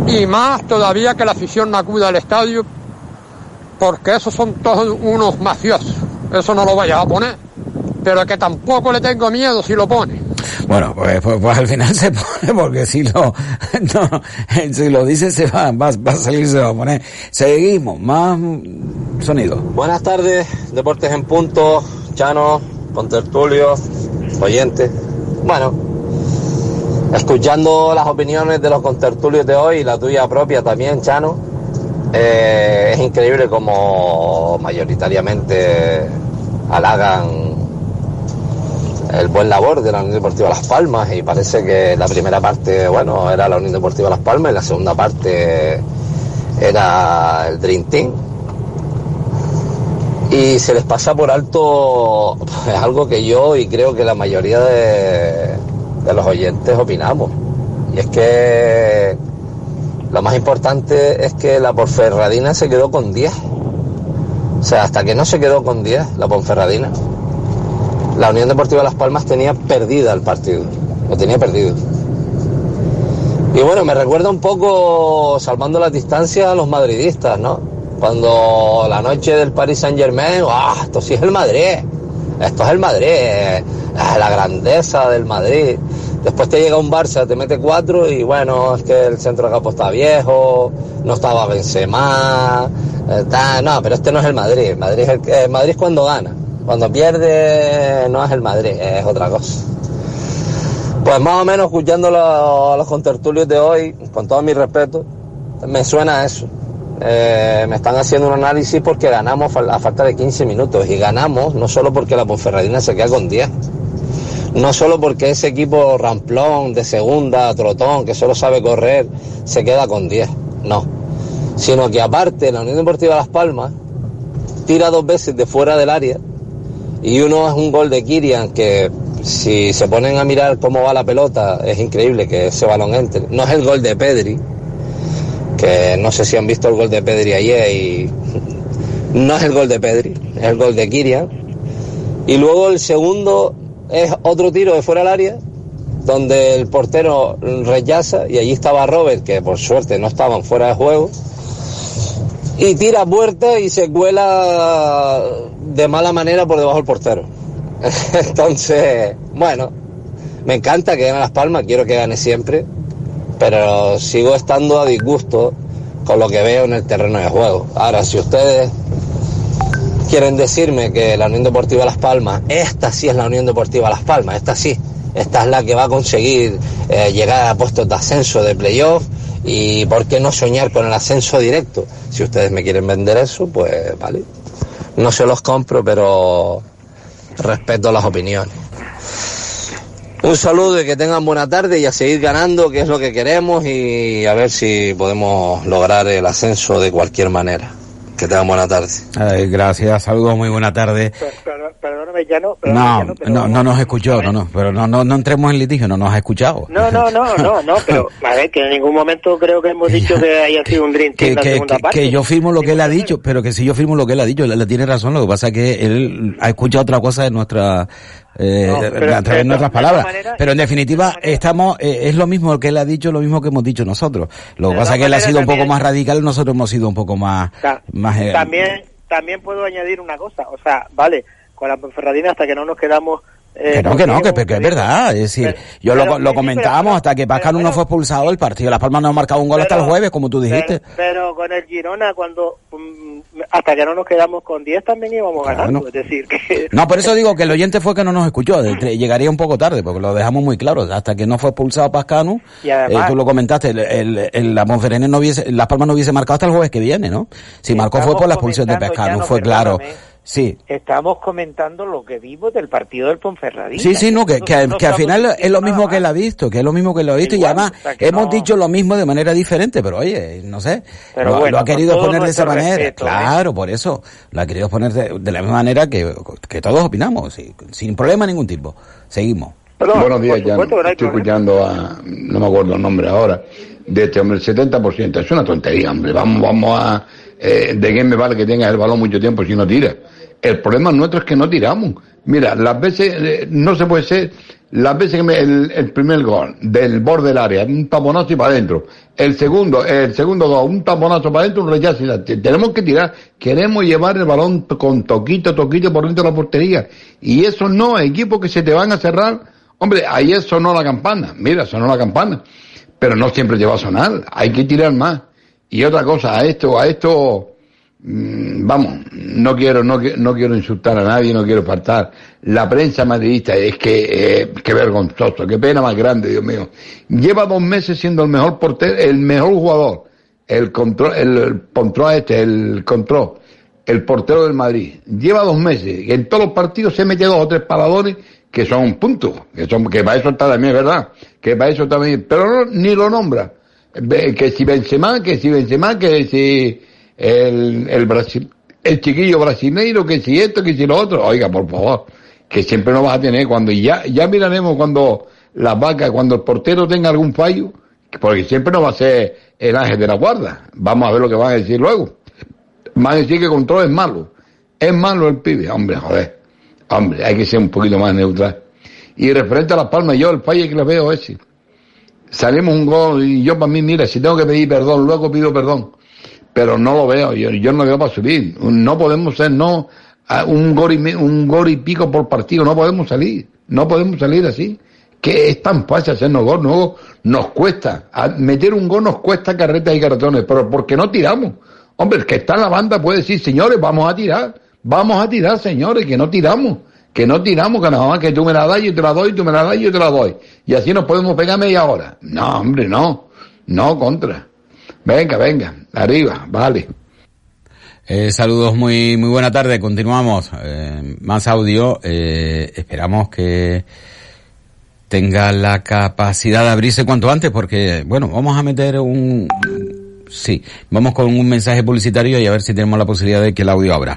y más todavía que la afición no acuda al estadio porque esos son todos unos mafiosos. Eso no lo vayas a poner. Pero que tampoco le tengo miedo si lo pone. Bueno, pues, pues, pues al final se pone porque si lo, no, si lo dice se va, va, va a salir, se va a poner. Seguimos, más sonido. Buenas tardes, Deportes en Punto, Chano, Contertulio, oyentes. Bueno, escuchando las opiniones de los contertulios de hoy y la tuya propia también, Chano, eh, es increíble como mayoritariamente halagan el buen labor de la Unión Deportiva Las Palmas y parece que la primera parte, bueno, era la Unión Deportiva Las Palmas y la segunda parte era el Dream Team. Y se les pasa por alto es algo que yo y creo que la mayoría de, de los oyentes opinamos. Y es que lo más importante es que la Ponferradina se quedó con 10. O sea, hasta que no se quedó con 10 la Ponferradina, la Unión Deportiva Las Palmas tenía perdida el partido. Lo tenía perdido. Y bueno, me recuerda un poco, salvando las distancias, a los madridistas, ¿no? Cuando la noche del Paris Saint Germain, ¡ah! Esto sí es el Madrid. Esto es el Madrid. eh, la grandeza del Madrid. Después te llega un Barça, te mete cuatro y bueno, es que el centro de campo está viejo, no estaba Benzema, eh, ta- no, pero este no es el Madrid. Madrid es, el, el Madrid es cuando gana. Cuando pierde no es el Madrid, es otra cosa. Pues más o menos escuchando lo- los contertulios de hoy, con todo mi respeto, me suena a eso. Eh, me están haciendo un análisis porque ganamos a falta de 15 minutos y ganamos no solo porque la Ponferradina se queda con 10, no solo porque ese equipo ramplón de segunda, trotón, que solo sabe correr, se queda con 10, no, sino que aparte la Unión Deportiva Las Palmas tira dos veces de fuera del área y uno es un gol de Kirian que si se ponen a mirar cómo va la pelota es increíble que ese balón entre. No es el gol de Pedri, que no sé si han visto el gol de Pedri ayer y no es el gol de Pedri, es el gol de Kirian. Y luego el segundo es otro tiro de fuera del área donde el portero rechaza y allí estaba Robert, que por suerte no estaban fuera de juego, y tira puerta y se cuela de mala manera por debajo del portero. Entonces, bueno, me encanta que gane Las Palmas, quiero que gane siempre, pero sigo estando a disgusto con lo que veo en el terreno de juego. Ahora, si ustedes quieren decirme que la Unión Deportiva Las Palmas, esta sí es la Unión Deportiva Las Palmas, esta sí, esta es la que va a conseguir eh, llegar a puestos de ascenso de playoff y por qué no soñar con el ascenso directo. Si ustedes me quieren vender eso, pues vale. No se los compro, pero respeto las opiniones. Un saludo y que tengan buena tarde y a seguir ganando, que es lo que queremos, y a ver si podemos lograr el ascenso de cualquier manera. Que tengan buena tarde. Ay, gracias, saludos, muy buena tarde. Ya no. No, no, pero no, no a- nos escuchó, no, no, pero no, no, no entremos en litigio, no nos ha escuchado. No, no, no, no, no, pero a ver, que en ningún momento creo que hemos dicho que haya sido un Dream Team que, la que, segunda parte. que yo firmo lo que él ha dicho, pero que si yo firmo lo que él ha dicho, él, él tiene razón, lo que pasa es que él ha escuchado otra cosa de nuestra, eh, No, pero- a través de nuestras palabras. pero en definitiva, estamos, eh, es lo mismo que él ha dicho, lo mismo que hemos dicho nosotros. Lo que pasa es que él ha sido un poco más radical, nosotros hemos sido un poco más, Ta- más, eh, También, también puedo añadir una cosa, o sea, vale, con la Ponferradina hasta que no nos quedamos... eh, Que no, que no, que, es verdad. Es decir, Pero- yo lo, lo comentábamos hasta que Pascal no fue expulsado el partido. Las Palmas no ha marcado un gol hasta el jueves, como tú dijiste. Pero, pero con el Girona, cuando mm, hasta que no nos quedamos con 10 también íbamos Claro. ganando. Es decir, que No, por eso digo que el oyente fue que no nos escuchó. Llegaría un poco tarde, porque lo dejamos muy claro. Hasta que no fue expulsado Pascanu, además- eh, tú lo comentaste, el, el- el- la no hubiese, Las Palmas no hubiese marcado hasta el jueves que viene, ¿no? Si marcó fue por la expulsión de Pascanu, fue claro. perdóname. Sí. Estamos comentando lo que vimos del partido del Ponferradina. Sí, sí, no, que, que, al final es lo mismo que él ha visto, que es lo mismo que lo ha visto, y además o sea, que hemos no- dicho lo mismo de manera diferente, pero oye, no sé, Pero lo, bueno, lo ha querido poner de esa manera, respeto, ¿eh? claro, por eso, lo ha querido poner de, de la misma manera que, que todos opinamos, sí, sin problema ningún tipo. Seguimos. Buenos días, ya estoy escuchando a, no me acuerdo el nombre ahora, de este hombre, el 70%, es una tontería, hombre, vamos, vamos a, eh, de qué me vale que tengas el balón mucho tiempo si no tiras. El problema nuestro es que no tiramos. Mira, las veces, eh, no se puede ser, las veces que me- el, primer gol del borde del área, un taponazo y para adentro. El segundo, el segundo gol, un taponazo para adentro, un rechazo tenemos que tirar. Queremos llevar el balón con toquito, toquito por dentro de la portería. Y eso no, equipos que se te van a cerrar. Hombre, ayer sonó la campana. Mira, sonó la campana. Pero no siempre te va a sonar. Hay que tirar más. Y otra cosa, a esto, a esto, vamos, no quiero, no, no quiero insultar a nadie, no quiero faltar. La prensa madridista es que, eh, vergonzoso, qué pena más grande, Dios mío. Lleva dos meses siendo el mejor portero, el mejor jugador, el control, el, control este, el control, el portero del Madrid. Lleva dos meses, en todos los partidos se mete dos o tres paladores que son puntos, que son, que para eso está también, ¿verdad? Que para eso también, pero no, ni lo nombra. Que si Benzema, que si Benzema, que si el, el Brasil, el chiquillo brasileiro, que si esto, que si lo otro, oiga, por favor, que siempre nos vas a tener cuando ya, ya miraremos cuando las vacas, cuando el portero tenga algún fallo, porque siempre no va a ser el ángel de la guarda. Vamos a ver lo que van a decir luego. Van a decir que control es malo. Es malo el pibe. Hombre, joder. Hombre, hay que ser un poquito más neutral. Y referente a Las Palmas, yo el fallo que le veo es ese. Salimos un gol y yo para mí, mira, si tengo que pedir perdón, luego pido perdón. Pero no lo veo, yo, yo no veo para subir. No podemos ser, no, un gol, y, un gol y pico por partido, no podemos salir. No podemos salir así. Que es tan fácil hacernos gol, no, nos cuesta. meter un gol nos cuesta carretas y cartones, pero porque no tiramos. Hombre, el que está en la banda puede decir, señores, vamos a tirar. Vamos a tirar, señores, que no tiramos. Que no tiramos, que nada más que tú me la das, yo te la doy, tú me la das, yo te la doy. Y así nos podemos pegar media hora. No, hombre, no. No, contra. Venga, venga, arriba, vale. Eh, saludos, muy muy buena tarde. Continuamos. Eh, más audio. Eh, esperamos que tenga la capacidad de abrirse cuanto antes, porque, bueno, vamos a meter un, sí, vamos con un mensaje publicitario y a ver si tenemos la posibilidad de que el audio abra.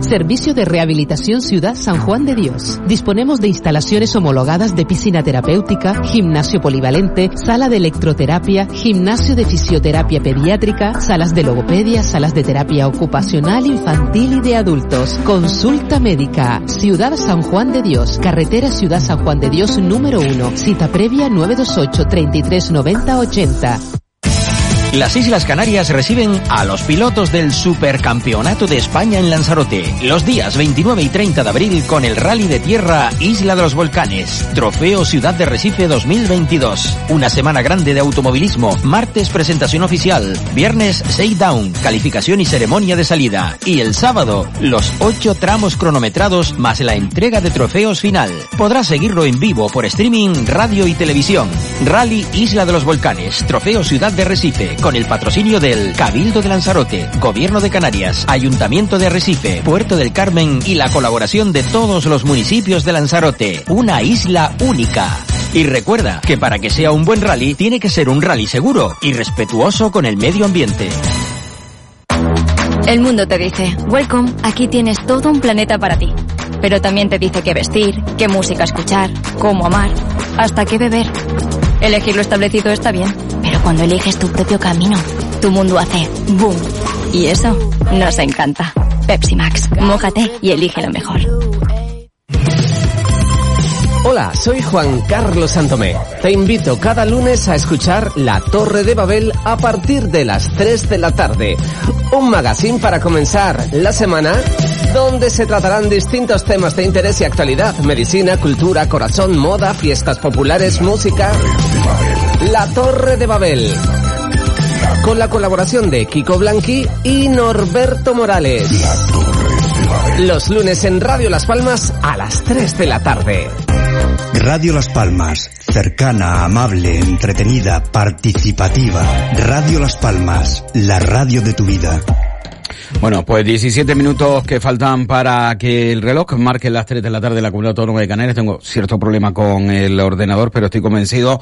Servicio de Rehabilitación Ciudad San Juan de Dios. Disponemos de instalaciones homologadas de piscina terapéutica, gimnasio polivalente, sala de electroterapia, gimnasio de fisioterapia pediátrica, salas de logopedia, salas de terapia ocupacional, infantil y de adultos. Consulta médica. Ciudad San Juan de Dios. Carretera Ciudad San Juan de Dios número 1. Cita previa 928 33 90 80. Las Islas Canarias reciben a los pilotos del Supercampeonato de España en Lanzarote, los días 29 y 30 de abril con el Rally de Tierra Isla de los Volcanes, Trofeo Ciudad de Recife 2022. Una semana grande de automovilismo, martes presentación oficial, viernes Say Down, calificación y ceremonia de salida, y el sábado los ocho tramos cronometrados más la entrega de trofeos final. Podrás seguirlo en vivo por streaming, radio y televisión. Rally Isla de los Volcanes, Trofeo Ciudad de Recife con el patrocinio del Cabildo de Lanzarote, Gobierno de Canarias, Ayuntamiento de Arrecife, Puerto del Carmen y la colaboración de todos los municipios de Lanzarote. Una isla única. Y recuerda que para que sea un buen rally tiene que ser un rally seguro y respetuoso con el medio ambiente. El mundo te dice, welcome, aquí tienes todo un planeta para ti. Pero también te dice qué vestir, qué música escuchar, cómo amar, hasta qué beber. Elegir lo establecido está bien, cuando eliges tu propio camino, tu mundo hace boom. Y eso nos encanta. Pepsi Max, mójate y elige lo mejor. Hola, soy Juan Carlos Santomé. Te invito cada lunes a escuchar La Torre de Babel a partir de las 3 de la tarde. Un magazine para comenzar la semana donde se tratarán distintos temas de interés y actualidad, medicina, cultura, corazón, moda, fiestas populares, música. La Torre de Babel. Con la colaboración de Kiko Blanqui y Norberto Morales. Los lunes en Radio Las Palmas a las 3 de la tarde. Radio Las Palmas, cercana, amable, entretenida, participativa. Radio Las Palmas, la radio de tu vida. Bueno, pues 17 minutos que faltan para que el reloj marque las 3 de la tarde en la Comunidad Autónoma de Canarias. Tengo cierto problema con el ordenador, pero estoy convencido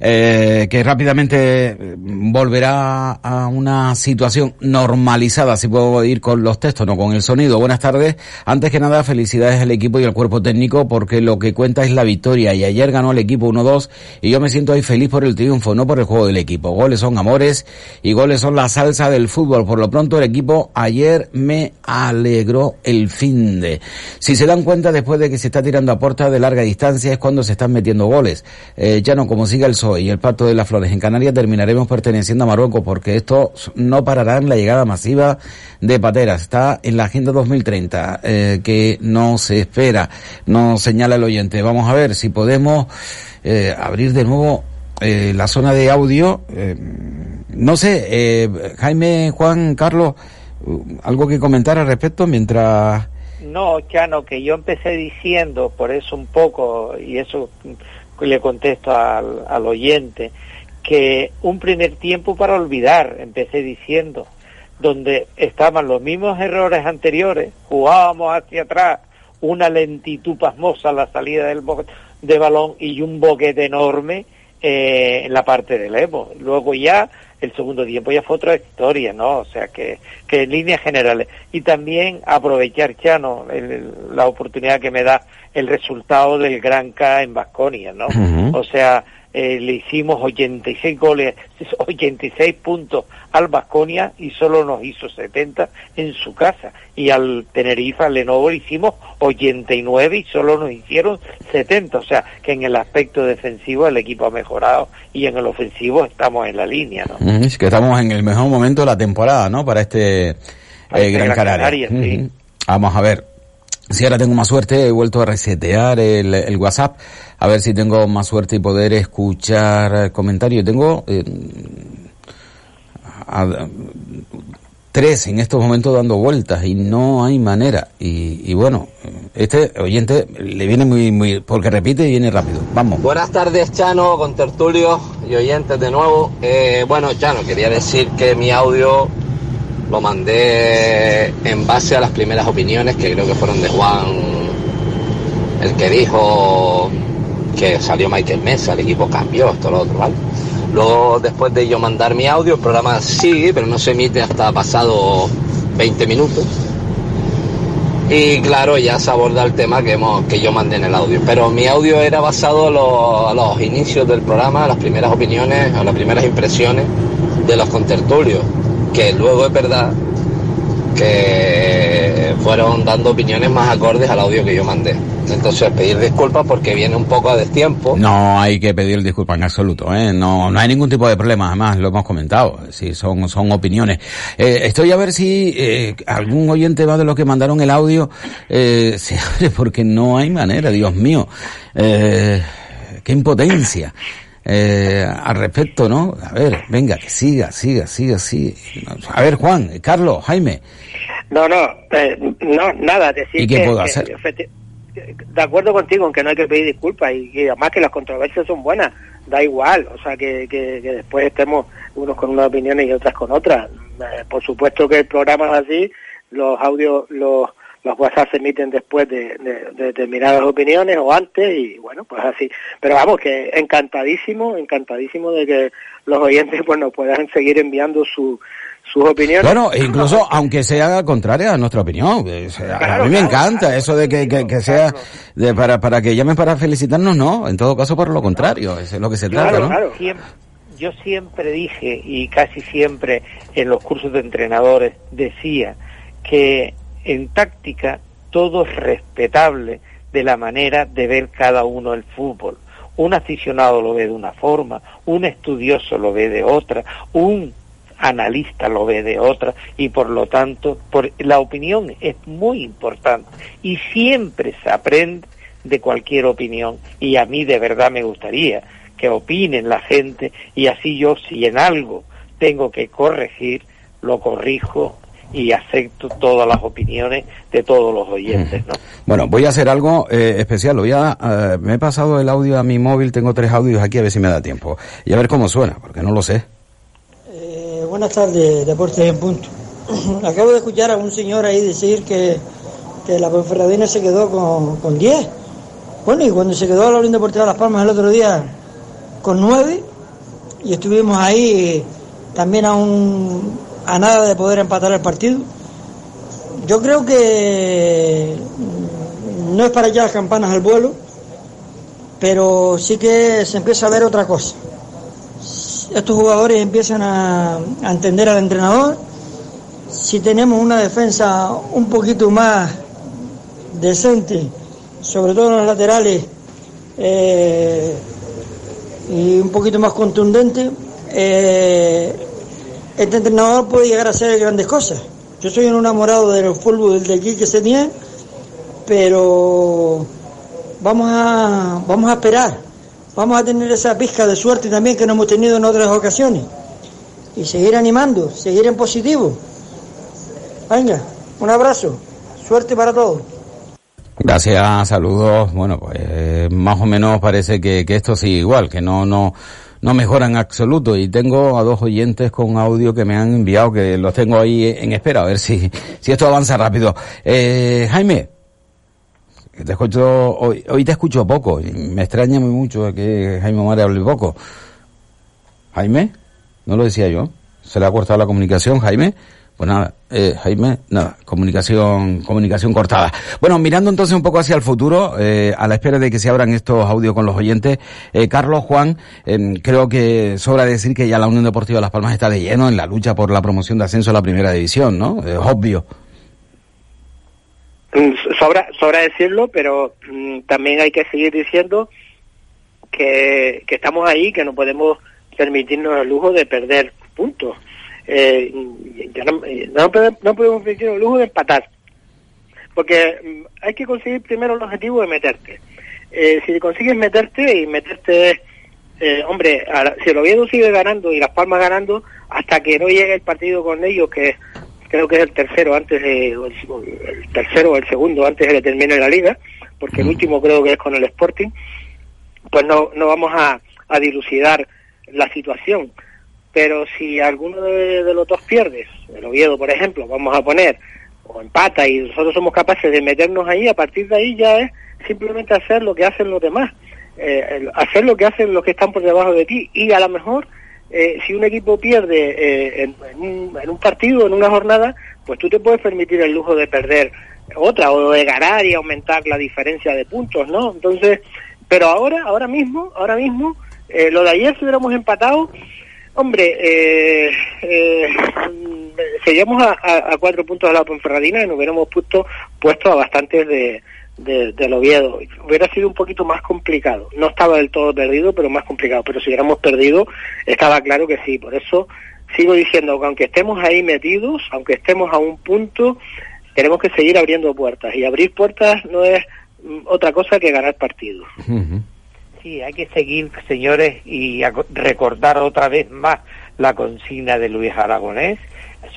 eh, que rápidamente eh, volverá a una situación normalizada, si puedo ir con los textos, no con el sonido. Buenas tardes. Antes que nada, felicidades al equipo y al cuerpo técnico porque lo que cuenta es la victoria y ayer ganó el equipo 1-2 y yo me siento ahí feliz por el triunfo, no por el juego del equipo. Goles son amores y goles son la salsa del fútbol. Por lo pronto el equipo ayer me alegró el fin de. Si se dan cuenta después de que se está tirando a puerta de larga distancia es cuando se están metiendo goles. Eh, ya no como siga el y el Pacto de las Flores en Canarias terminaremos perteneciendo a Marruecos porque esto no parará en la llegada masiva de pateras. Está en la Agenda 2030 eh, que no se espera, no señala el oyente. Vamos a ver si podemos eh, abrir de nuevo eh, la zona de audio. no sé, Jaime, Juan, Carlos, algo que comentar al respecto mientras... No, Chano, que yo empecé diciendo, por eso un poco, y eso le contesto al, al oyente, que un primer tiempo para olvidar, empecé diciendo, donde estaban los mismos errores anteriores, jugábamos hacia atrás, una lentitud pasmosa la salida del de balón y un boquete enorme eh, en la parte del Evo. Luego ya el segundo tiempo ya fue otra historia, ¿no? O sea que, que en líneas generales. Y también aprovechar, Chano, la oportunidad que me da el resultado del Gran K en Vasconia, ¿no? O sea, eh, le hicimos 86 goles, 86 puntos al Vasconia y solo nos hizo 70 en su casa. Y al Tenerife, al Lenovo, le hicimos 89 y solo nos hicieron 70. O sea, que en el aspecto defensivo el equipo ha mejorado y en el ofensivo estamos en la línea, ¿no? Es que estamos en el mejor momento de la temporada, ¿no? Para este, eh, Gran, Canaria. Vamos a ver. Si ahora tengo más suerte, he vuelto a resetear el, WhatsApp, a ver si tengo más suerte y poder escuchar comentarios. Tengo eh, tres en estos momentos dando vueltas y no hay manera. Y, bueno, este oyente le viene muy, muy, porque repite y viene rápido. Vamos. Buenas tardes, Chano, con tertulio y oyentes de nuevo. Eh, bueno, Chano, quería decir que mi audio lo mandé en base a las primeras opiniones que creo que fueron de Juan, el que dijo que salió Michael Mesa, el equipo cambió, esto lo otro, ¿vale? Luego, después de yo mandar mi audio, el programa sigue, pero no se emite hasta pasado 20 minutos. Y claro, ya se aborda el tema que, hemos, que yo mandé en el audio. Pero mi audio era basado a los, inicios del programa, a las primeras opiniones, a las primeras impresiones de los contertulios que luego es verdad que fueron dando opiniones más acordes al audio que yo mandé. Entonces pedir disculpas porque viene un poco a destiempo. No hay que pedir disculpas en absoluto, ¿eh? no, no hay ningún tipo de problema, además lo hemos comentado, sí, son, son opiniones. Eh, estoy a ver si eh, algún oyente va de los que mandaron el audio eh, se abre porque no hay manera, Dios mío, eh, qué impotencia eh, al respecto, ¿no? A ver, venga, que siga, siga, siga, siga. A ver, Juan, Carlos, Jaime. No, no, eh, no, nada, decir ¿Y qué puedo hacer? de acuerdo contigo en que no hay que pedir disculpas y, además que las controversias son buenas, da igual, o sea, que, que, después estemos unos con unas opiniones y otras con otras. Eh, por supuesto que el programa es así, los audios, los los WhatsApp se emiten después de, determinadas opiniones o antes y bueno, pues así. Pero vamos, que encantadísimo, encantadísimo de que los oyentes pues nos puedan seguir enviando su, sus opiniones. Bueno, incluso aunque sea contraria a nuestra opinión. a mí me encanta eso de que, que, sea de, para, para que llamen para felicitarnos, no. En todo caso, por lo contrario, eso es lo que se trata, ¿no? yo siempre dije y casi siempre en los cursos de entrenadores decía que en táctica todo es respetable de la manera de ver cada uno el fútbol. Un aficionado lo ve de una forma, un estudioso lo ve de otra, un analista lo ve de otra y por lo tanto la opinión es muy importante y siempre se aprende de cualquier opinión y a mí de verdad me gustaría que opinen la gente y así yo si en algo tengo que corregir lo corrijo y acepto todas las opiniones de todos los oyentes. ¿no? Bueno, voy a hacer algo eh, especial. Voy a, eh, me he pasado el audio a mi móvil, tengo tres audios aquí a ver si me da tiempo y a ver cómo suena, porque no lo sé. Eh, buenas tardes, Deportes en Punto. Acabo de escuchar a un señor ahí decir que, que la Ponferradina se quedó con, con 10. Bueno, y cuando se quedó la Unión Deportiva de Las Palmas el otro día con 9, y estuvimos ahí también a un a nada de poder empatar el partido. Yo creo que no es para echar las campanas al vuelo, pero sí que se empieza a ver otra cosa. Estos jugadores empiezan a, entender al entrenador. Si tenemos una defensa un poquito más decente, sobre todo en los laterales, eh, y un poquito más contundente, eh, este entrenador puede llegar a hacer grandes cosas. Yo soy un enamorado del fútbol de aquí que se tiene, pero vamos a, vamos a esperar. Vamos a tener esa pizca de suerte también que no hemos tenido en otras ocasiones. Y seguir animando, seguir en positivo. Venga, un abrazo. Suerte para todos. Gracias, saludos. Bueno, pues más o menos parece que, que esto sigue igual, que no, no, no mejora en absoluto. Y tengo a dos oyentes con audio que me han enviado, que los tengo ahí en espera, a ver si, si esto avanza rápido. Eh, Jaime, te escucho, hoy, hoy te escucho poco, y me extraña muy mucho que Jaime Omar hable poco. Jaime, no lo decía yo, se le ha cortado la comunicación, Jaime. Pues nada, eh, Jaime, nada, comunicación, comunicación cortada. Bueno, mirando entonces un poco hacia el futuro, eh, a la espera de que se abran estos audios con los oyentes, eh, Carlos Juan, em, creo que sobra decir que ya la Unión Deportiva Las Palmas está de lleno en la lucha por la promoción de ascenso a la primera división, ¿no? Es obvio. Mm, sobra, sobra decirlo, pero mm, también hay que seguir diciendo que, que estamos ahí, que no podemos permitirnos el lujo de perder puntos eh, no, no, podemos permitir el lujo de empatar. Porque mm, hay que conseguir primero el objetivo de meterte. Eh, si consigues meterte y meterte, eh, hombre, si el Oviedo sigue ganando y Las Palmas ganando, hasta que no llegue el partido con ellos, que creo que es el tercero antes de, el, tercero o el segundo antes de que termine la liga, porque el último creo que es con el Sporting, pues no, no vamos a, a dilucidar la situación pero si alguno de, los dos pierdes, el Oviedo por ejemplo, vamos a poner, o empata y nosotros somos capaces de meternos ahí, a partir de ahí ya es simplemente hacer lo que hacen los demás, eh, hacer lo que hacen los que están por debajo de ti y a lo mejor eh, si un equipo pierde eh, en, un, en, un, partido, en una jornada, pues tú te puedes permitir el lujo de perder otra o de ganar y aumentar la diferencia de puntos, ¿no? Entonces, pero ahora, ahora mismo, ahora mismo, lo de ayer si hubiéramos empatado, Hombre, eh, eh, seríamos a, cuatro puntos de la Ponferradina y nos hubiéramos puesto, puesto a bastantes de, de, del Oviedo. Hubiera sido un poquito más complicado. No estaba del todo perdido, pero más complicado. Pero si hubiéramos perdido, estaba claro que sí. Por eso sigo diciendo que aunque estemos ahí metidos, aunque estemos a un punto, tenemos que seguir abriendo puertas. Y abrir puertas no es mm, otra cosa que ganar partidos. Sí, hay que seguir, señores, y recordar otra vez más la consigna de Luis Aragonés.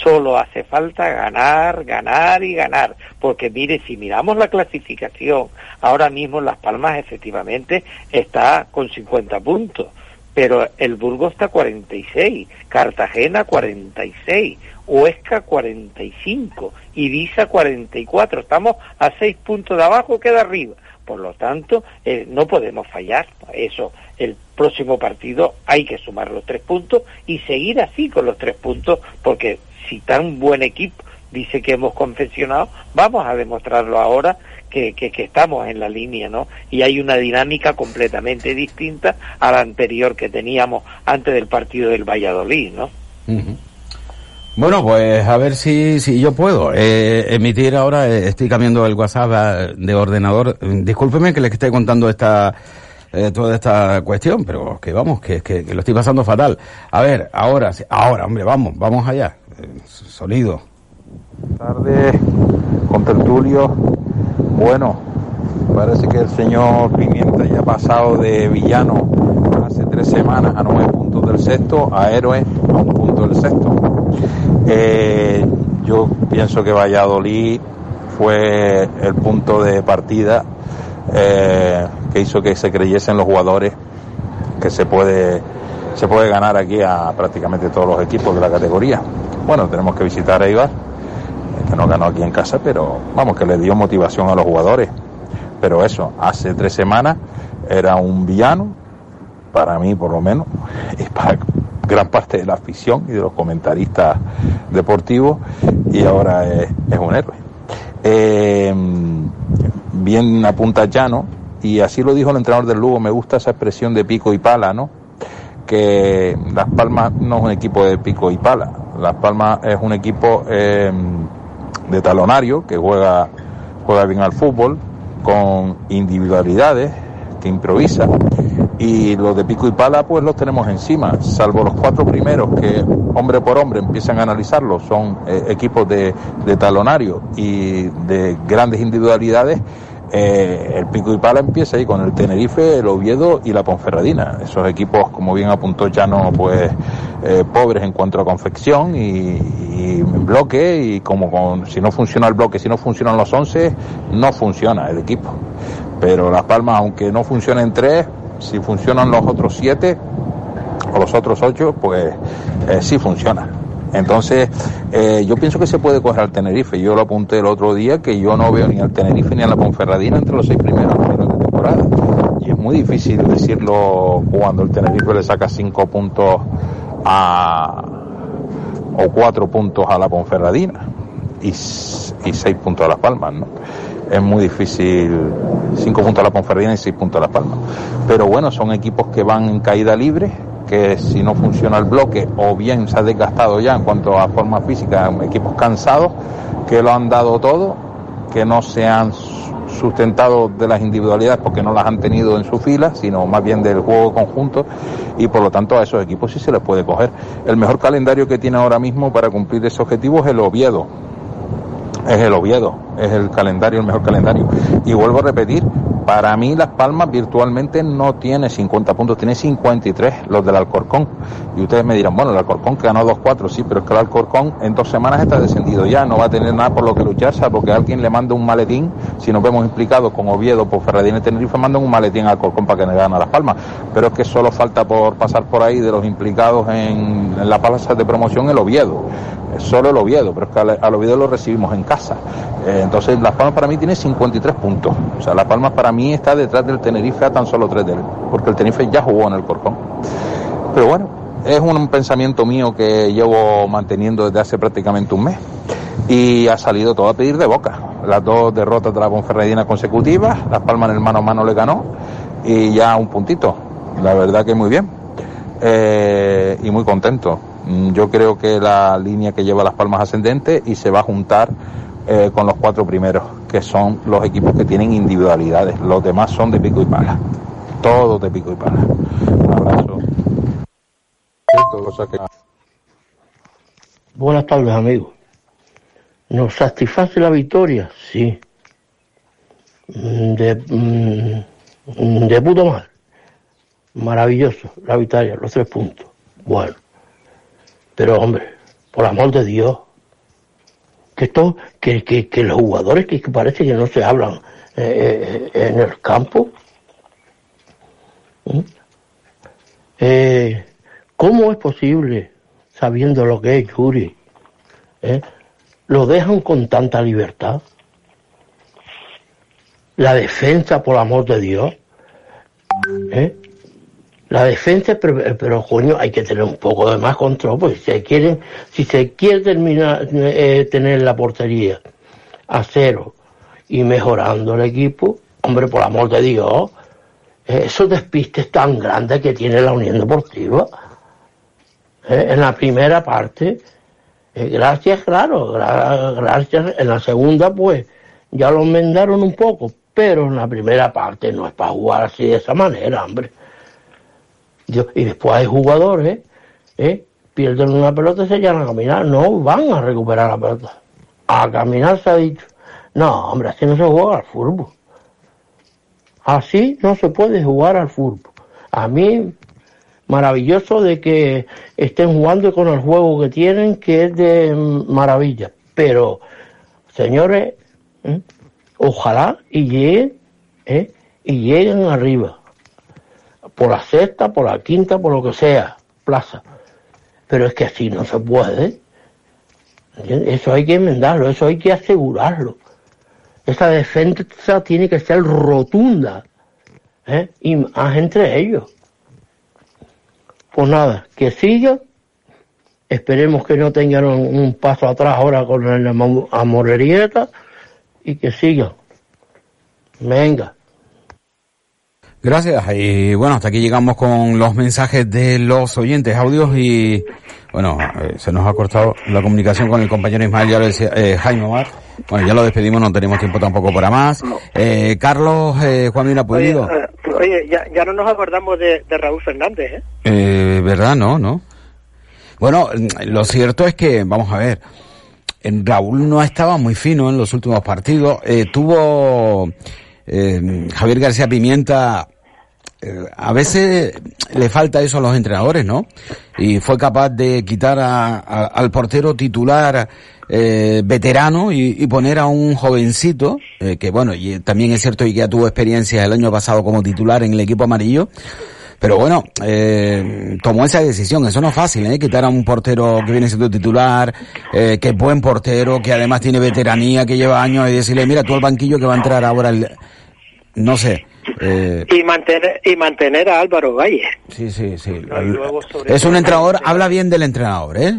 Solo hace falta ganar, ganar y ganar. Porque mire, si miramos la clasificación, ahora mismo Las Palmas efectivamente está con 50 puntos. Pero el Burgos está 46, Cartagena 46, Huesca 45, Ibiza 44. Estamos a 6 puntos de abajo que de arriba. Por lo tanto, eh, no podemos fallar. Eso, el próximo partido hay que sumar los tres puntos y seguir así con los tres puntos, porque si tan buen equipo dice que hemos confeccionado, vamos a demostrarlo ahora que, que, estamos en la línea, ¿no? Y hay una dinámica completamente distinta a la anterior que teníamos antes del partido del Valladolid, ¿no? Bueno, pues a ver si, si yo puedo eh, emitir ahora, eh, estoy cambiando el WhatsApp eh, de ordenador. Discúlpeme que le esté contando esta toda esta cuestión, pero que vamos, que, que, lo estoy pasando fatal. A ver, ahora, ahora, hombre, vamos, vamos allá. sonido. Tarde, con tertulio. Bueno, parece que el señor Pimienta ya ha pasado de villano hace tres semanas a nueve puntos del sexto, a héroe a un punto del sexto. Eh, yo pienso que Valladolid fue el punto de partida eh, que hizo que se creyesen los jugadores que se puede se puede ganar aquí a prácticamente todos los equipos de la categoría. Bueno, tenemos que visitar a Ibar, que no ganó aquí en casa, pero vamos, que le dio motivación a los jugadores. Pero eso, hace tres semanas era un villano, para mí por lo menos, y para, gran parte de la afición y de los comentaristas deportivos y ahora es, un héroe. Eh, bien apunta Llano y así lo dijo el entrenador del Lugo, me gusta esa expresión de pico y pala, ¿no? Que Las Palmas no es un equipo de pico y pala, Las Palmas es un equipo eh, de talonario que juega, juega bien al fútbol, con individualidades, que improvisa y los de pico y pala pues los tenemos encima, salvo los cuatro primeros que hombre por hombre empiezan a analizarlo, son eh, equipos de, de, talonario y de grandes individualidades. Eh, el pico y pala empieza ahí con el Tenerife, el Oviedo y la Ponferradina. Esos equipos, como bien apuntó no pues eh, pobres en cuanto a confección y, y bloque y como con, si no funciona el bloque, si no funcionan los once, no funciona el equipo. Pero Las Palmas, aunque no funcionen tres, si funcionan los otros siete, o los otros ocho, pues eh, sí funciona. Entonces, eh, yo pienso que se puede coger al Tenerife. Yo lo apunté el otro día que yo no veo ni al Tenerife ni a la Ponferradina entre los seis primeros números de temporada. Y es muy difícil decirlo cuando el Tenerife le saca cinco puntos a, o cuatro puntos a la Ponferradina y, y seis puntos a Las Palmas, ¿no? Es muy difícil, cinco puntos a la Ponferradina y seis puntos a Las Palmas. Pero bueno, son equipos que van en caída libre, que si no funciona el bloque o bien se ha desgastado ya en cuanto a forma física, equipos cansados que lo han dado todo, que no se han sustentado de las individualidades porque no las han tenido en su fila, sino más bien del juego conjunto y por lo tanto a esos equipos sí se les puede coger. El mejor calendario que tiene ahora mismo para cumplir ese objetivo es el Oviedo. Es el Oviedo, es el calendario, el mejor calendario. Y vuelvo a repetir, para mí Las Palmas virtualmente no tiene 50 puntos, tiene 53 los del Alcorcón. Y ustedes me dirán, bueno, el Alcorcón que ganó 2-4, sí, pero es que el Alcorcón en dos semanas está descendido ya, no va a tener nada por lo que luchar, porque alguien le manda un maletín, si nos vemos implicados con Oviedo, por Ferradín y Tenerife, mandan un maletín al Alcorcón para que le gane a Las Palmas. Pero es que solo falta por pasar por ahí de los implicados en, en la plaza de promoción el Oviedo solo el Oviedo, pero es que al, Oviedo lo recibimos en casa. Eh, entonces, Las Palmas para mí tiene 53 puntos. O sea, Las Palmas para mí está detrás del Tenerife a tan solo tres de él, porque el Tenerife ya jugó en el Corcón. Pero bueno, es un pensamiento mío que llevo manteniendo desde hace prácticamente un mes y ha salido todo a pedir de boca. Las dos derrotas de la Ponferradina consecutivas, Las Palmas en el mano a mano le ganó y ya un puntito. La verdad que muy bien eh, y muy contento. Mm, yo creo que la línea que lleva las palmas ascendente y se va a juntar eh, con los cuatro primeros, que son los equipos que tienen individualidades. Los demás son de pico y pala. Todos de pico y pala. Abrazo. Buenas tardes, amigos. ¿Nos satisface la victoria? Sí. De, mm, de puto mal. Maravilloso la victoria, los tres puntos. Bueno. Pero hombre, por amor de Dios, que esto, que, que, los jugadores que, parece que no se hablan eh, eh, en el campo, eh, ¿cómo es posible, sabiendo lo que es Yuri, lo dejan con tanta libertad? La defensa, por amor de Dios, ¿eh? La defensa, pero, coño, hay que tener un poco de más control, pues si se quieren, si se quiere terminar, eh, tener la portería a cero y mejorando el equipo, hombre, por amor de Dios, eh, esos despistes tan grandes que tiene la Unión Deportiva. Eh, en la primera parte, gracias, claro, gracias, en la segunda, pues, ya lo enmendaron un poco, pero en la primera parte no es para jugar así de esa manera, hombre y después hay jugadores, ¿eh? pierden una pelota y se llaman a caminar. No van a recuperar la pelota. A caminar se ha dicho. No, hombre, así no se juega al fútbol. Así no se puede jugar al fútbol. A mí, maravilloso de que estén jugando con el juego que tienen, que es de maravilla. Pero, señores, ¿eh? ojalá y lleguen, ¿eh? y lleguen arriba por la sexta, por la quinta, por lo que sea, plaza. Pero es que así no se puede. Eso hay que enmendarlo, eso hay que asegurarlo. Esa defensa tiene que ser rotunda. ¿eh? Y más entre ellos. Pues nada, que siga. Esperemos que no tengan un paso atrás ahora con la amorerieta y que siga. Venga. Gracias. Y bueno, hasta aquí llegamos con los mensajes de los oyentes, audios y bueno, eh, se nos ha cortado la comunicación con el compañero Ismael, ya lo decía, eh, Jaime Omar. Bueno, ya lo despedimos, no tenemos tiempo tampoco para más. Eh, Carlos, eh, Juan Mira Pulido. Oye, oye ya, ya, no nos acordamos de, de Raúl Fernández, ¿eh? ¿eh? ¿Verdad? No, no. Bueno, lo cierto es que, vamos a ver, Raúl no estaba muy fino en los últimos partidos. tuvo Javier García Pimienta eh, a veces le falta eso a los entrenadores, ¿no? Y fue capaz de quitar al portero titular eh, veterano y, poner a un jovencito, eh, que bueno, y también es cierto y que ya tuvo experiencia el año pasado como titular en el equipo amarillo, Pero bueno, eh, tomó esa decisión. Eso no es fácil, ¿eh? Quitar a un portero que viene siendo titular, eh, que es buen portero, que además tiene veteranía, que lleva años, y decirle, mira, tú al banquillo que va a entrar ahora el... No sé. Eh, y mantener y mantener a Álvaro Valle. Sí, sí, sí. es un entrenador, habla bien del entrenador, ¿eh?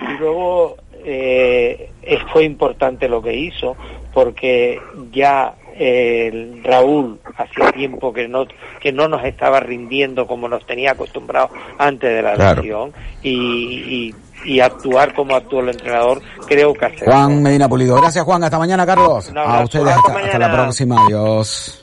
Y luego eh, fue importante lo que hizo porque ya el Raúl hacía tiempo que no que no nos estaba rindiendo como nos tenía acostumbrados antes de la lesión y, y, actuar como actuó el entrenador creo que hace Juan Medina Pulido. Gracias Juan. Hasta mañana Carlos. A ustedes hasta, hasta la próxima. Adiós